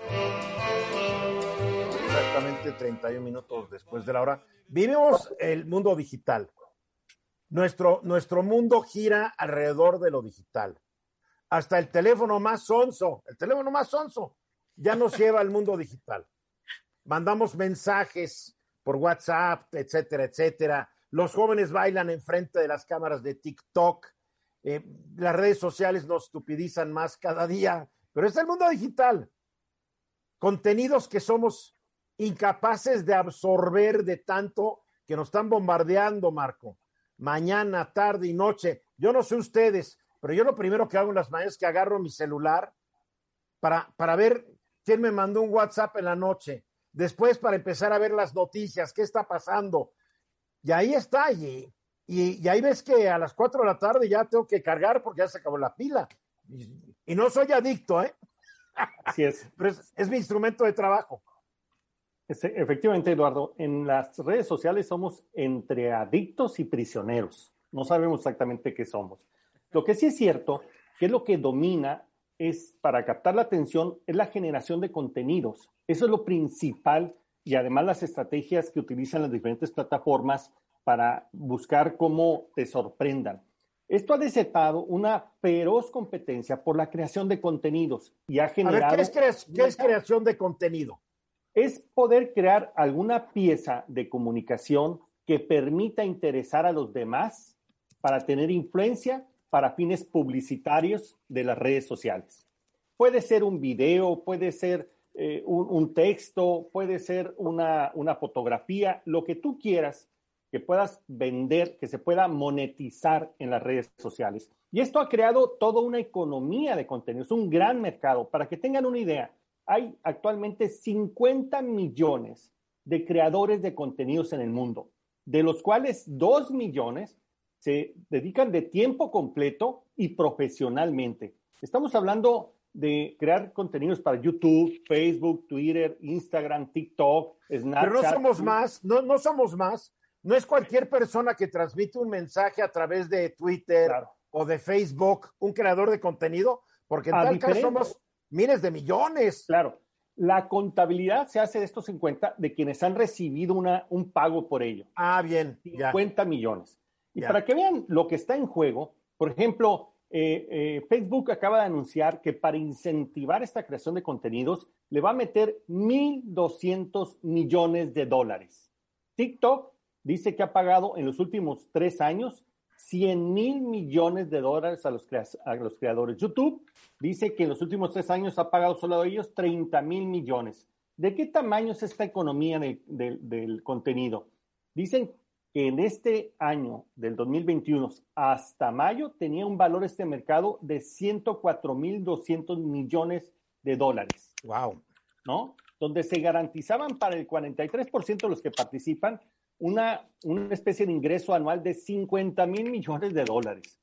exactamente 31 minutos después de la hora. Vivimos el mundo digital. Nuestro, nuestro mundo gira alrededor de lo digital. Hasta el teléfono más sonso, el teléfono más sonso, ya nos *laughs* lleva al mundo digital. Mandamos mensajes por WhatsApp, etcétera, etcétera. Los jóvenes bailan enfrente de las cámaras de TikTok. Eh, las redes sociales nos estupidizan más cada día, pero es el mundo digital. Contenidos que somos incapaces de absorber de tanto que nos están bombardeando, Marco. Mañana, tarde y noche. Yo no sé ustedes, pero yo lo primero que hago en las mañanas es que agarro mi celular para, para ver quién me mandó un WhatsApp en la noche. Después para empezar a ver las noticias, qué está pasando. Y ahí está, y, y, ahí ves que a las cuatro de la tarde ya tengo que cargar porque ya se acabó la pila. Y, no soy adicto, ¿eh? Así es. *laughs* Pero es mi instrumento de trabajo. Efectivamente, Eduardo, en las redes sociales somos entre adictos y prisioneros. No sabemos exactamente qué somos. Lo que sí es cierto, que es lo que domina es para captar la atención, es la generación de contenidos. Eso es lo principal y además las estrategias que utilizan las diferentes plataformas para buscar cómo te sorprendan. Esto ha desatado una feroz competencia por la creación de contenidos y ha generado... ¿qué es, ¿qué es creación de contenido? Es poder crear alguna pieza de comunicación que permita interesar a los demás para tener influencia para fines publicitarios de las redes sociales. Puede ser un video, puede ser eh, un, texto, puede ser una, una fotografía, lo que tú quieras que puedas vender, que se pueda monetizar en las redes sociales. Y esto ha creado toda una economía de contenidos, un gran mercado. Para que tengan una idea, hay actualmente 50 millones de creadores de contenidos en el mundo, de los cuales 2 millones se dedican de tiempo completo y profesionalmente. Estamos hablando de crear contenidos para YouTube, Facebook, Twitter, Instagram, TikTok, Snapchat. Pero no somos más, no, no somos más. No es cualquier persona que transmite un mensaje a través de Twitter o de Facebook, un creador de contenido, porque en tal caso somos miles de millones. Claro. La contabilidad se hace de estos 50 de quienes han recibido una, un pago por ello. Ah, bien. 50 millones. Y para que vean lo que está en juego, por ejemplo, eh, eh, Facebook acaba de anunciar que para incentivar esta creación de contenidos le va a meter 1.200 millones de dólares. TikTok dice que ha pagado en los últimos tres años 100 mil millones de dólares a los, a los, creadores. YouTube dice que en los últimos tres años ha pagado solo a ellos 30 mil millones. ¿De qué tamaño es esta economía del contenido? Dicen que en este año del 2021 hasta mayo tenía un valor este mercado de 104.200 millones de dólares. Wow. ¿No? Donde se garantizaban para el 43% de los que participan una, una especie de ingreso anual de 50 mil millones de dólares.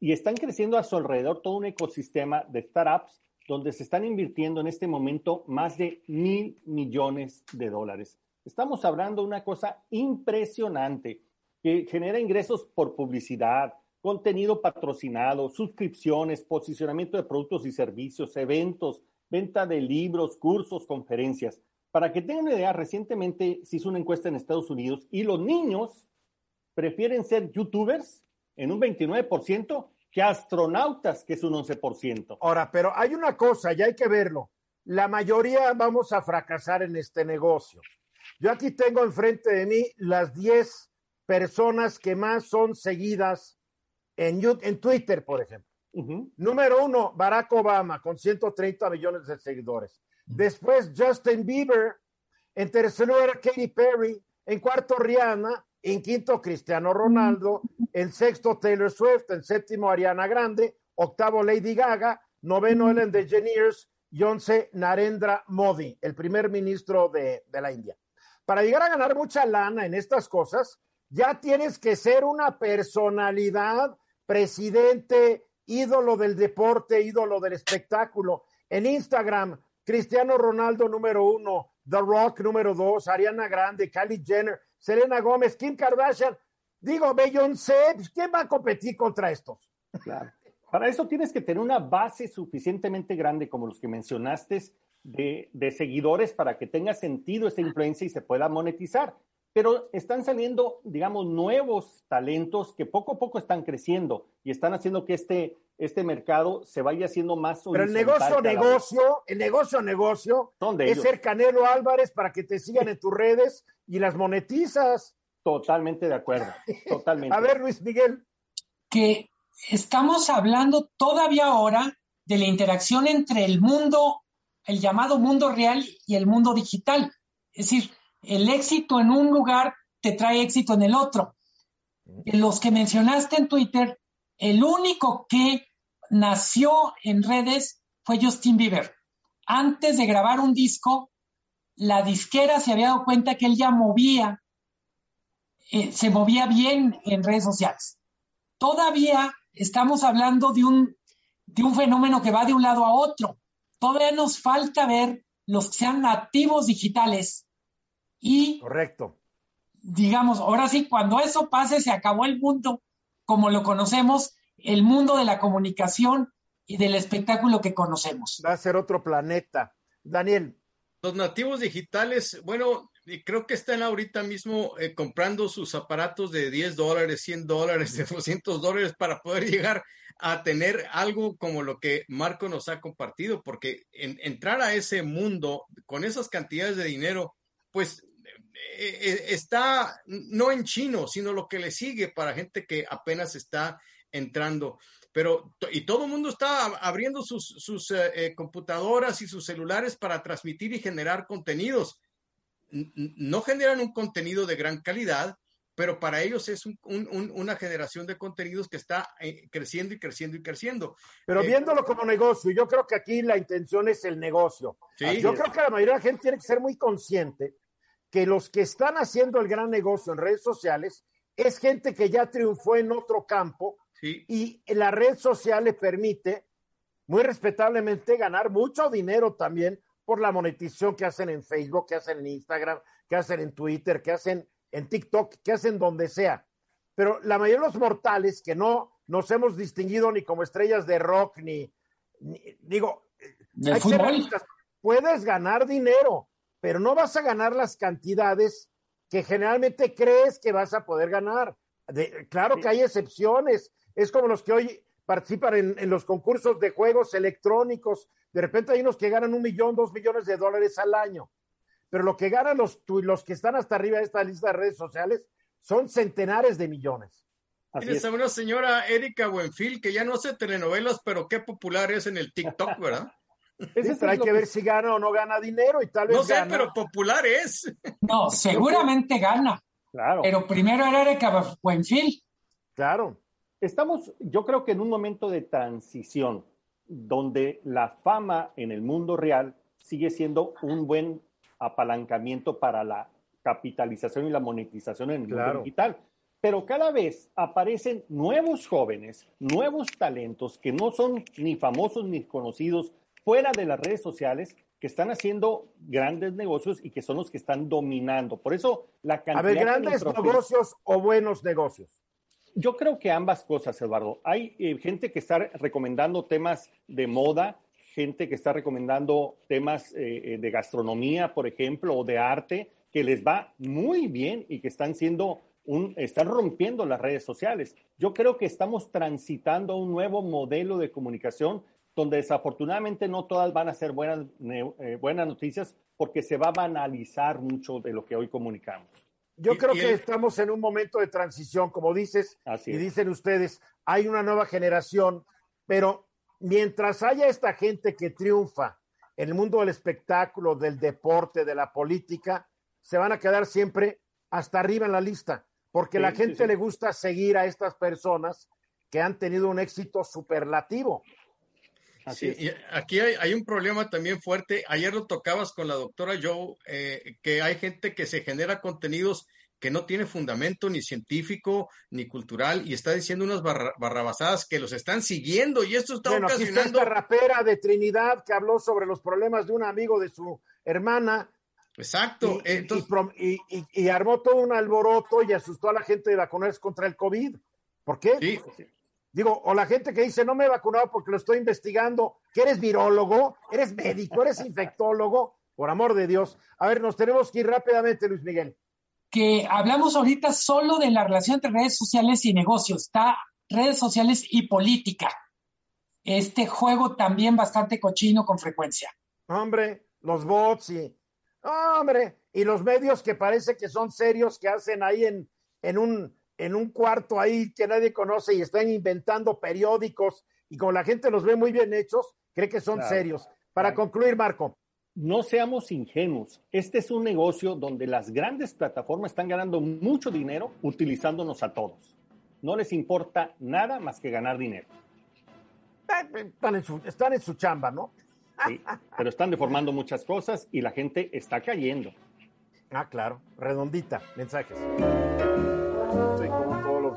Y están creciendo a su alrededor todo un ecosistema de startups donde se están invirtiendo en este momento más de mil millones de dólares. Estamos hablando de una cosa impresionante que genera ingresos por publicidad, contenido patrocinado, suscripciones, posicionamiento de productos y servicios, eventos, venta de libros, cursos, conferencias. Para que tengan una idea, recientemente se hizo una encuesta en Estados Unidos y los niños prefieren ser youtubers en un 29% que astronautas, que es un 11%. Ahora, pero hay una cosa, ya hay que verlo. La mayoría vamos a fracasar en este negocio. Yo aquí tengo enfrente de mí las 10 personas que más son seguidas en, en Twitter, por ejemplo. Número uno, Barack Obama, con 130 millones de seguidores. Después, Justin Bieber. En tercer lugar, Katy Perry. En cuarto, Rihanna. En quinto, Cristiano Ronaldo. En sexto, Taylor Swift. En séptimo, Ariana Grande. Octavo, Lady Gaga. Noveno, Ellen DeGeneres. Y once, Narendra Modi, el primer ministro de la India para llegar a ganar mucha lana en estas cosas, ya tienes que ser una personalidad, presidente, ídolo del deporte, ídolo del espectáculo. En Instagram, Cristiano Ronaldo número uno, The Rock número dos, Ariana Grande, Kylie Jenner, Selena Gómez, Kim Kardashian. Digo, Beyoncé, pues, ¿quién va a competir contra estos? Claro. Para eso tienes que tener una base suficientemente grande como los que mencionaste de, seguidores para que tenga sentido esta influencia y se pueda monetizar. Pero están saliendo, digamos, nuevos talentos que poco a poco están creciendo y están haciendo que este, este mercado se vaya haciendo más Pero el negocio, negocio, el negocio, negocio es ser Canelo Álvarez para que te sigan en tus redes y las monetizas. Totalmente de acuerdo, *laughs* totalmente. a ver, Luis Miguel. Que estamos hablando todavía ahora de la interacción entre el mundo el llamado mundo real y el mundo digital. Es decir, el éxito en un lugar te trae éxito en el otro. los que mencionaste en Twitter, el único que nació en redes fue Justin Bieber. Antes de grabar un disco, la disquera se había dado cuenta que él ya movía, eh, se movía bien en redes sociales. Todavía estamos hablando de un, de un fenómeno que va de un lado a otro todavía nos falta ver los que sean nativos digitales Y Correcto. digamos, ahora sí, cuando eso pase, se acabó el mundo como lo conocemos, el mundo de la comunicación y del espectáculo que conocemos. Va a ser otro planeta. Daniel. Los nativos digitales, bueno, creo que están ahorita mismo eh, comprando sus aparatos de 10 dólares, 100 dólares, de 200 dólares para poder llegar a tener algo como lo que Marco nos ha compartido, porque en, entrar a ese mundo con esas cantidades de dinero, pues está no en chino, sino lo que le sigue para gente que apenas está entrando. Pero, y todo el mundo está abriendo sus, sus eh, computadoras y sus celulares para transmitir y generar contenidos. No generan un contenido de gran calidad, pero para ellos es un, un, una generación de contenidos que está creciendo y creciendo y creciendo. Pero viéndolo como negocio, yo creo que aquí la intención es el negocio. ¿Sí? Yo creo que la mayoría de la gente tiene que ser muy consciente que los que están haciendo el gran negocio en redes sociales es gente que ya triunfó en otro campo sí. y la red social le permite muy respetablemente ganar mucho dinero también por la monetización que hacen en Facebook, que hacen en Instagram, que hacen en Twitter, que hacen en TikTok, que hacen donde sea. Pero la mayoría de los mortales que no nos hemos distinguido ni como estrellas de rock, ni, ni digo, ¿De fútbol? puedes ganar dinero, pero no vas a ganar las cantidades que generalmente crees que vas a poder ganar. De, claro sí. que hay excepciones, es como los que hoy participan en, en, los concursos de juegos electrónicos, de repente hay unos que ganan un millón, dos millones de dólares al año, pero lo que ganan los, los que están hasta arriba de esta lista de redes sociales son centenares de millones. Así Tienes a una señora Erika Buenfil que ya no hace telenovelas, pero qué popular es en el TikTok, ¿verdad? Sí, pero hay que, que ver si gana o no gana dinero y tal vez. No sé, gana. pero popular es. No, seguramente gana. Claro. Pero primero era Erika Buenfil. Claro. Estamos, yo creo que en un momento de transición donde la fama en el mundo real sigue siendo un buen apalancamiento para la capitalización y la monetización en el claro. mundo digital. Pero cada vez aparecen nuevos jóvenes, nuevos talentos que no son ni famosos ni conocidos fuera de las redes sociales que están haciendo grandes negocios y que son los que están dominando. Por eso la cantidad A ver, grandes negocios o buenos negocios. Yo creo que ambas cosas, Eduardo. Hay eh, gente que está recomendando temas de moda, gente que está recomendando temas eh, de gastronomía, por ejemplo, o de arte, que les va muy bien y que están siendo un, están rompiendo las redes sociales. Yo creo que estamos transitando a un nuevo modelo de comunicación donde desafortunadamente no todas van a ser buenas, eh, buenas noticias porque se va a banalizar mucho de lo que hoy comunicamos. Yo creo que estamos en un momento de transición, como dices, Así y dicen ustedes, hay una nueva generación, pero mientras haya esta gente que triunfa en el mundo del espectáculo, del deporte, de la política, se van a quedar siempre hasta arriba en la lista, porque Sí, la sí, gente sí. le gusta seguir a estas personas que han tenido un éxito superlativo. Así Sí, es. y aquí hay, hay un problema también fuerte. Ayer lo tocabas con la doctora Joe, eh, que hay gente que se genera contenidos que no tiene fundamento ni científico ni cultural y está diciendo unas barra- barrabasadas que los están siguiendo y esto está Bueno, aquí está ocasionando. esta rapera de Trinidad que habló sobre los problemas de un amigo de su hermana Exacto. y, Entonces, y armó todo un alboroto y asustó a la gente de vacunarse contra el COVID. ¿Por qué? sí, Digo, o la gente que dice, no me he vacunado porque lo estoy investigando, que eres virólogo, eres médico, eres infectólogo, por amor de Dios. A ver, nos tenemos que ir rápidamente, Luis Miguel. Que hablamos ahorita solo de la relación entre redes sociales y negocios. Está redes sociales y política. Este juego también bastante cochino con frecuencia. Hombre, los bots y... Hombre, y los medios que parece que son serios, que hacen ahí en, en, un, en un cuarto ahí que nadie conoce y están inventando periódicos y como la gente los ve muy bien hechos, cree que son Claro. serios. Para Claro. concluir, Marco. No seamos ingenuos. Este es un negocio donde las grandes plataformas están ganando mucho dinero utilizándonos a todos. No les importa nada más que ganar dinero. Están en su, están en su chamba, ¿no? ¿sí? Pero están deformando muchas cosas y la gente está cayendo. Ah, claro. Redondita. Mensajes.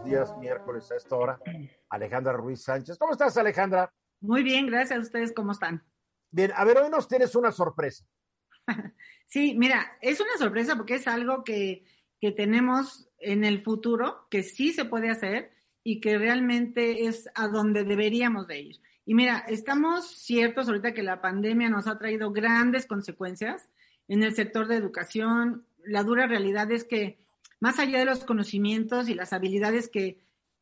Días, miércoles a esta hora. Alejandra Ruiz Sánchez. ¿Cómo estás, Alejandra? Muy bien, gracias a ustedes, ¿cómo están? Bien, a ver, hoy nos tienes una sorpresa. *laughs* Sí, mira, es una sorpresa porque es algo que, que tenemos en el futuro, que sí se puede hacer y que realmente es a donde deberíamos de ir. Y mira, estamos ciertos ahorita que la pandemia nos ha traído grandes consecuencias en el sector de educación. La dura realidad es que más allá de los conocimientos y las habilidades que,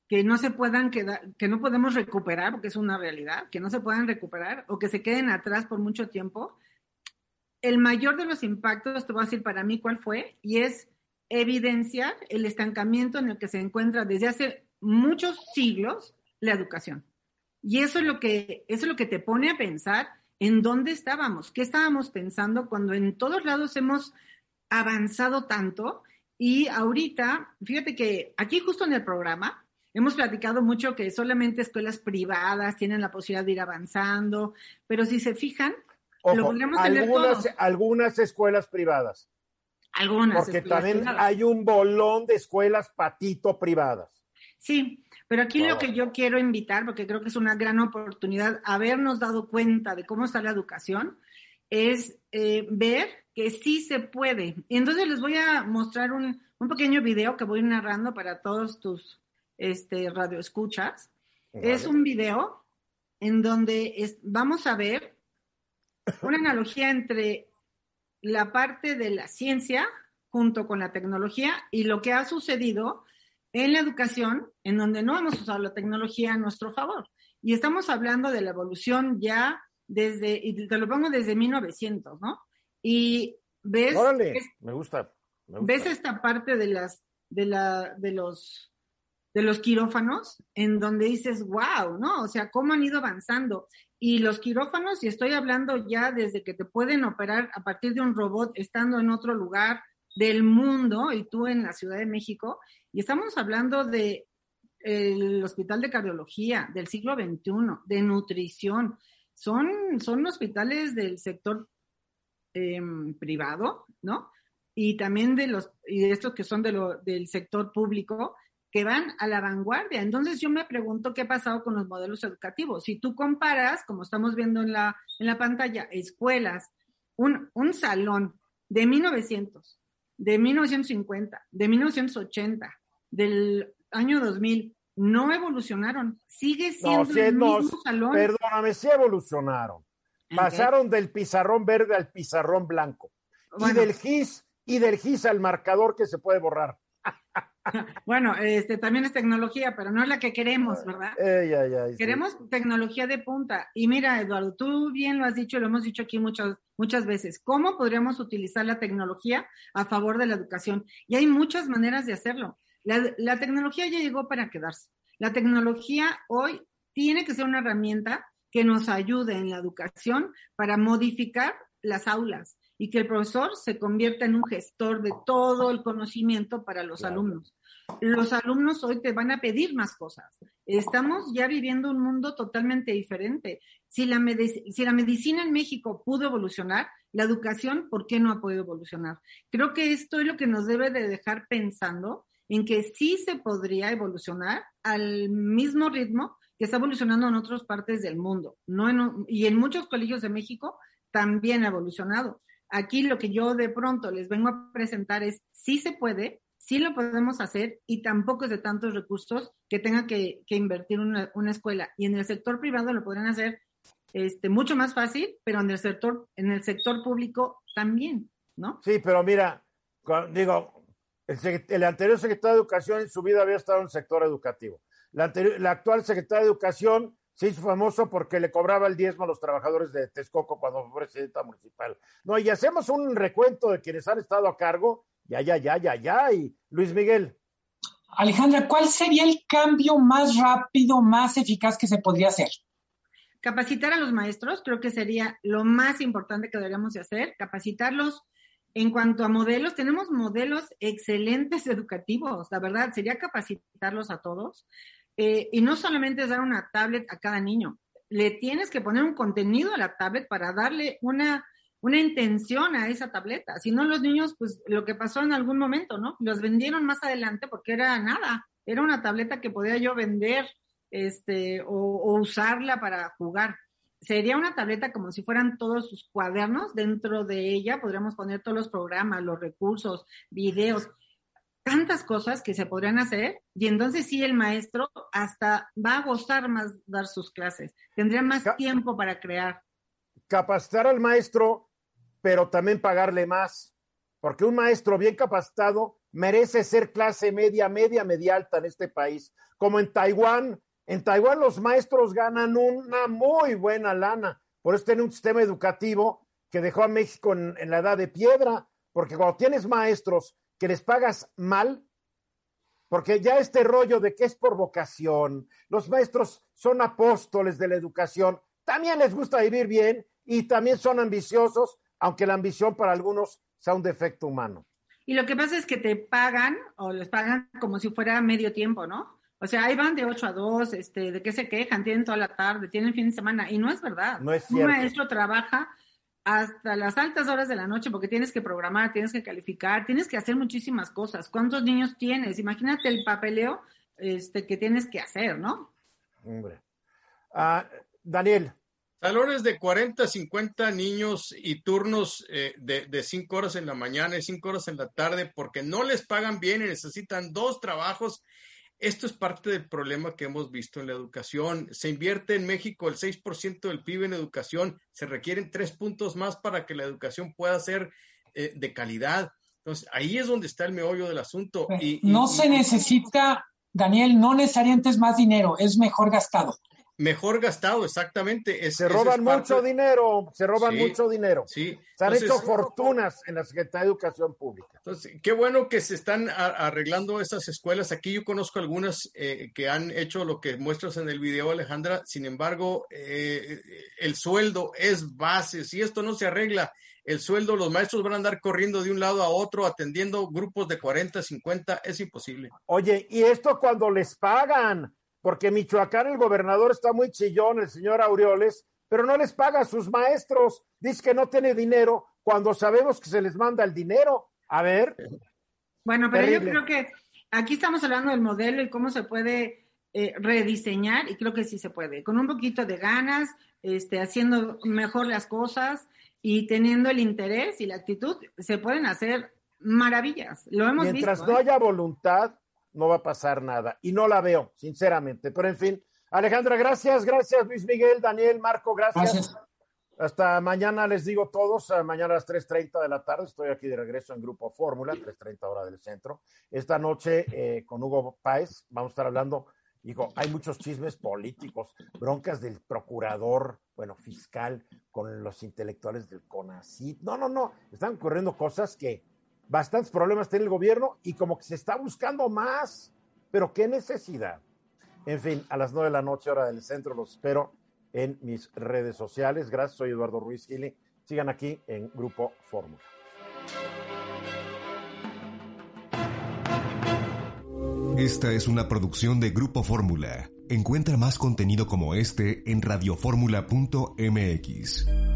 que no se puedan quedar, que no podemos recuperar, porque es una realidad, que no se puedan recuperar o que se queden atrás por mucho tiempo, el mayor de los impactos, te voy a decir para mí cuál fue, y es evidenciar el estancamiento en el que se encuentra desde hace muchos siglos la educación. Y eso es lo que, eso es lo que te pone a pensar en dónde estábamos, qué estábamos pensando cuando en todos lados hemos avanzado tanto y ahorita, fíjate que aquí justo en el programa hemos platicado mucho que solamente escuelas privadas tienen la posibilidad de ir avanzando, pero si se fijan, lo podríamos tener algunas, todos. algunas escuelas privadas. Algunas. Porque escuelas también privadas. hay un bolón de escuelas patito privadas. Sí, pero aquí lo que yo quiero invitar, porque creo que es una gran oportunidad, habernos dado cuenta de cómo está la educación, es eh, ver que sí se puede. Y entonces les voy a mostrar un, un pequeño video que voy narrando para todos tus este, radioescuchas. Es un video en donde es- vamos a ver *coughs* una analogía entre la parte de la ciencia junto con la tecnología y lo que ha sucedido en la educación, en donde no hemos usado la tecnología a nuestro favor. Y estamos hablando de la evolución ya desde, y te lo pongo desde 1900, ¿no? Y ves, Órale, es- me gusta. me gusta. ves esta parte de las, de la, de los, de los quirófanos, en donde dices, wow, ¿no? O sea, cómo han ido avanzando. Y los quirófanos, y estoy hablando ya desde que te pueden operar a partir de un robot estando en otro lugar del mundo y tú en la Ciudad de México, y estamos hablando de el Hospital de Cardiología del siglo XXI, de nutrición. Son, son hospitales del sector em, privado, ¿no? Y también de los, y de estos que son de lo, del sector público, que van a la vanguardia. Entonces yo me pregunto qué ha pasado con los modelos educativos. Si tú comparas, como estamos viendo en la, en la pantalla, escuelas, un, un salón de 1900, de 1950, de 1980, del año 2000, no evolucionaron. Sigue siendo No, el no, mismo salón. Perdóname, sí evolucionaron. Pasaron del pizarrón verde al pizarrón blanco. Bueno. Y del GIS, y del GIS al marcador que se puede borrar. *laughs* Bueno, este también es tecnología, pero no es la que queremos, ¿verdad? Sí. Queremos tecnología de punta. Y mira, Eduardo, tú bien lo has dicho, lo hemos dicho aquí muchas, muchas veces. ¿Cómo podríamos utilizar la tecnología a favor de la educación? Y hay muchas maneras de hacerlo. La, la tecnología ya llegó para quedarse. La tecnología hoy tiene que ser una herramienta que nos ayude en la educación para modificar las aulas y que el profesor se convierta en un gestor de todo el conocimiento para los Claro. alumnos. Los alumnos hoy te van a pedir más cosas. Estamos ya viviendo un mundo totalmente diferente. Si la, si la medicina en México pudo evolucionar, la educación, ¿por qué no ha podido evolucionar? Creo que esto es lo que nos debe de dejar pensando en que sí se podría evolucionar al mismo ritmo que está evolucionando en otras partes del mundo. No en- y en muchos colegios de México también ha evolucionado. Aquí lo que yo de pronto les vengo a presentar es sí se puede, sí lo podemos hacer y tampoco es de tantos recursos que tenga que, que invertir una, una escuela. Y en el sector privado lo podrán hacer este, mucho más fácil, pero en el sector, en el sector público también, ¿no? Sí, pero mira, digo, el, el anterior secretario de Educación en su vida había estado en el sector educativo. La, anterior- la actual secretaria de Educación se hizo famoso porque le cobraba el diezmo a los trabajadores de Texcoco cuando fue presidenta municipal. No, y hacemos un recuento de quienes han estado a cargo. Ya, ya, ya, ya, ya. Y Luis Miguel. Alejandra, ¿cuál sería el cambio más rápido, más eficaz que se podría hacer? Capacitar a los maestros creo que sería lo más importante que deberíamos de hacer, capacitarlos en cuanto a modelos. Tenemos modelos excelentes *laughs* educativos, la verdad, sería capacitarlos a todos. Eh, y no solamente es dar una tablet a cada niño, le tienes que poner un contenido a la tablet para darle una, una intención a esa tableta. Si no, los niños, pues lo que pasó en algún momento, ¿no? Los vendieron más adelante porque era nada, era una tableta que podía yo vender este, o, o usarla para jugar. Sería una tableta como si fueran todos sus cuadernos. Dentro de ella podríamos poner todos los programas, los recursos, videos, tantas cosas que se podrían hacer. Y entonces sí, el maestro hasta va a gozar más dar sus clases. Tendría más tiempo para crear. Capacitar al maestro, pero también pagarle más. Porque un maestro bien capacitado merece ser clase media, media, media alta en este país. Como en Taiwán, en Taiwán los maestros ganan una muy buena lana. Por eso tiene un sistema educativo que dejó a México en, la edad de piedra, porque cuando tienes maestros que les pagas mal, porque ya este rollo de que es por vocación, los maestros son apóstoles de la educación, también les gusta vivir bien y también son ambiciosos, aunque la ambición para algunos sea un defecto humano. Y lo que pasa es que te pagan o les pagan como si fuera medio tiempo, ¿no? O sea, ahí van de 8 a 2, este, ¿de qué se quejan? Tienen toda la tarde, tienen fin de semana, y no es verdad. No es cierto. Un maestro trabaja hasta las altas horas de la noche porque tienes que programar, tienes que calificar, tienes que hacer muchísimas cosas. ¿Cuántos niños tienes? Imagínate el papeleo este, que tienes que hacer, ¿no? Hombre. Ah, Daniel. Salones de 40, 50 niños y turnos eh, de, de 5 horas en la mañana y 5 horas en la tarde porque no les pagan bien y necesitan dos trabajos esto es parte del problema que hemos visto en la educación. Se invierte en México el 6% del PIB en educación. Se requieren tres puntos más para que la educación pueda ser eh, de calidad. Entonces, ahí es donde está el meollo del asunto. Y, no se necesita, Daniel, no necesariamente es más dinero, es mejor gastado mejor gastado, exactamente. se roban mucho dinero, se roban mucho dinero. Sí. Se han hecho fortunas en la Secretaría de Educación Pública. Entonces, qué bueno que se están arreglando esas escuelas. Aquí yo conozco algunas eh, que han hecho lo que muestras en el video, Alejandra. Sin embargo, eh, el sueldo es base. Si esto no se arregla, el sueldo, los maestros van a andar corriendo de un lado a otro, atendiendo grupos de 40, 50, es imposible. Oye, y esto cuando les pagan porque Michoacán el gobernador está muy chillón, el señor Aureoles, pero no les paga a sus maestros. Dice que no tiene dinero cuando sabemos que se les manda el dinero. A ver. Bueno, pero yo creo que aquí estamos hablando del modelo y cómo se puede eh, rediseñar y creo que sí se puede. Con un poquito de ganas, este, haciendo mejor las cosas y teniendo el interés y la actitud, se pueden hacer maravillas. Lo hemos Mientras visto. no ¿eh? haya voluntad, no va a pasar nada. Y no la veo, sinceramente. Pero en fin, Alejandra, gracias, gracias Luis Miguel, Daniel, Marco, gracias. Hasta mañana les digo todos, mañana a las 3.30 de la tarde, estoy aquí de regreso en Grupo Fórmula, 3.30 hora del centro. Esta noche eh, con Hugo Páez vamos a estar hablando, digo, hay muchos chismes políticos, broncas del procurador, bueno, fiscal, con los intelectuales del CONACIT. No, no, no, están ocurriendo cosas que bastantes problemas tiene el gobierno y como que se está buscando más. Pero qué necesidad. En fin, a las nueve de la noche, hora del centro, los espero en mis redes sociales. Gracias, soy Eduardo Ruiz Gili. Sigan aquí en Grupo Fórmula. Esta es una producción de Grupo Fórmula. Encuentra más contenido como este en radioformula.mx.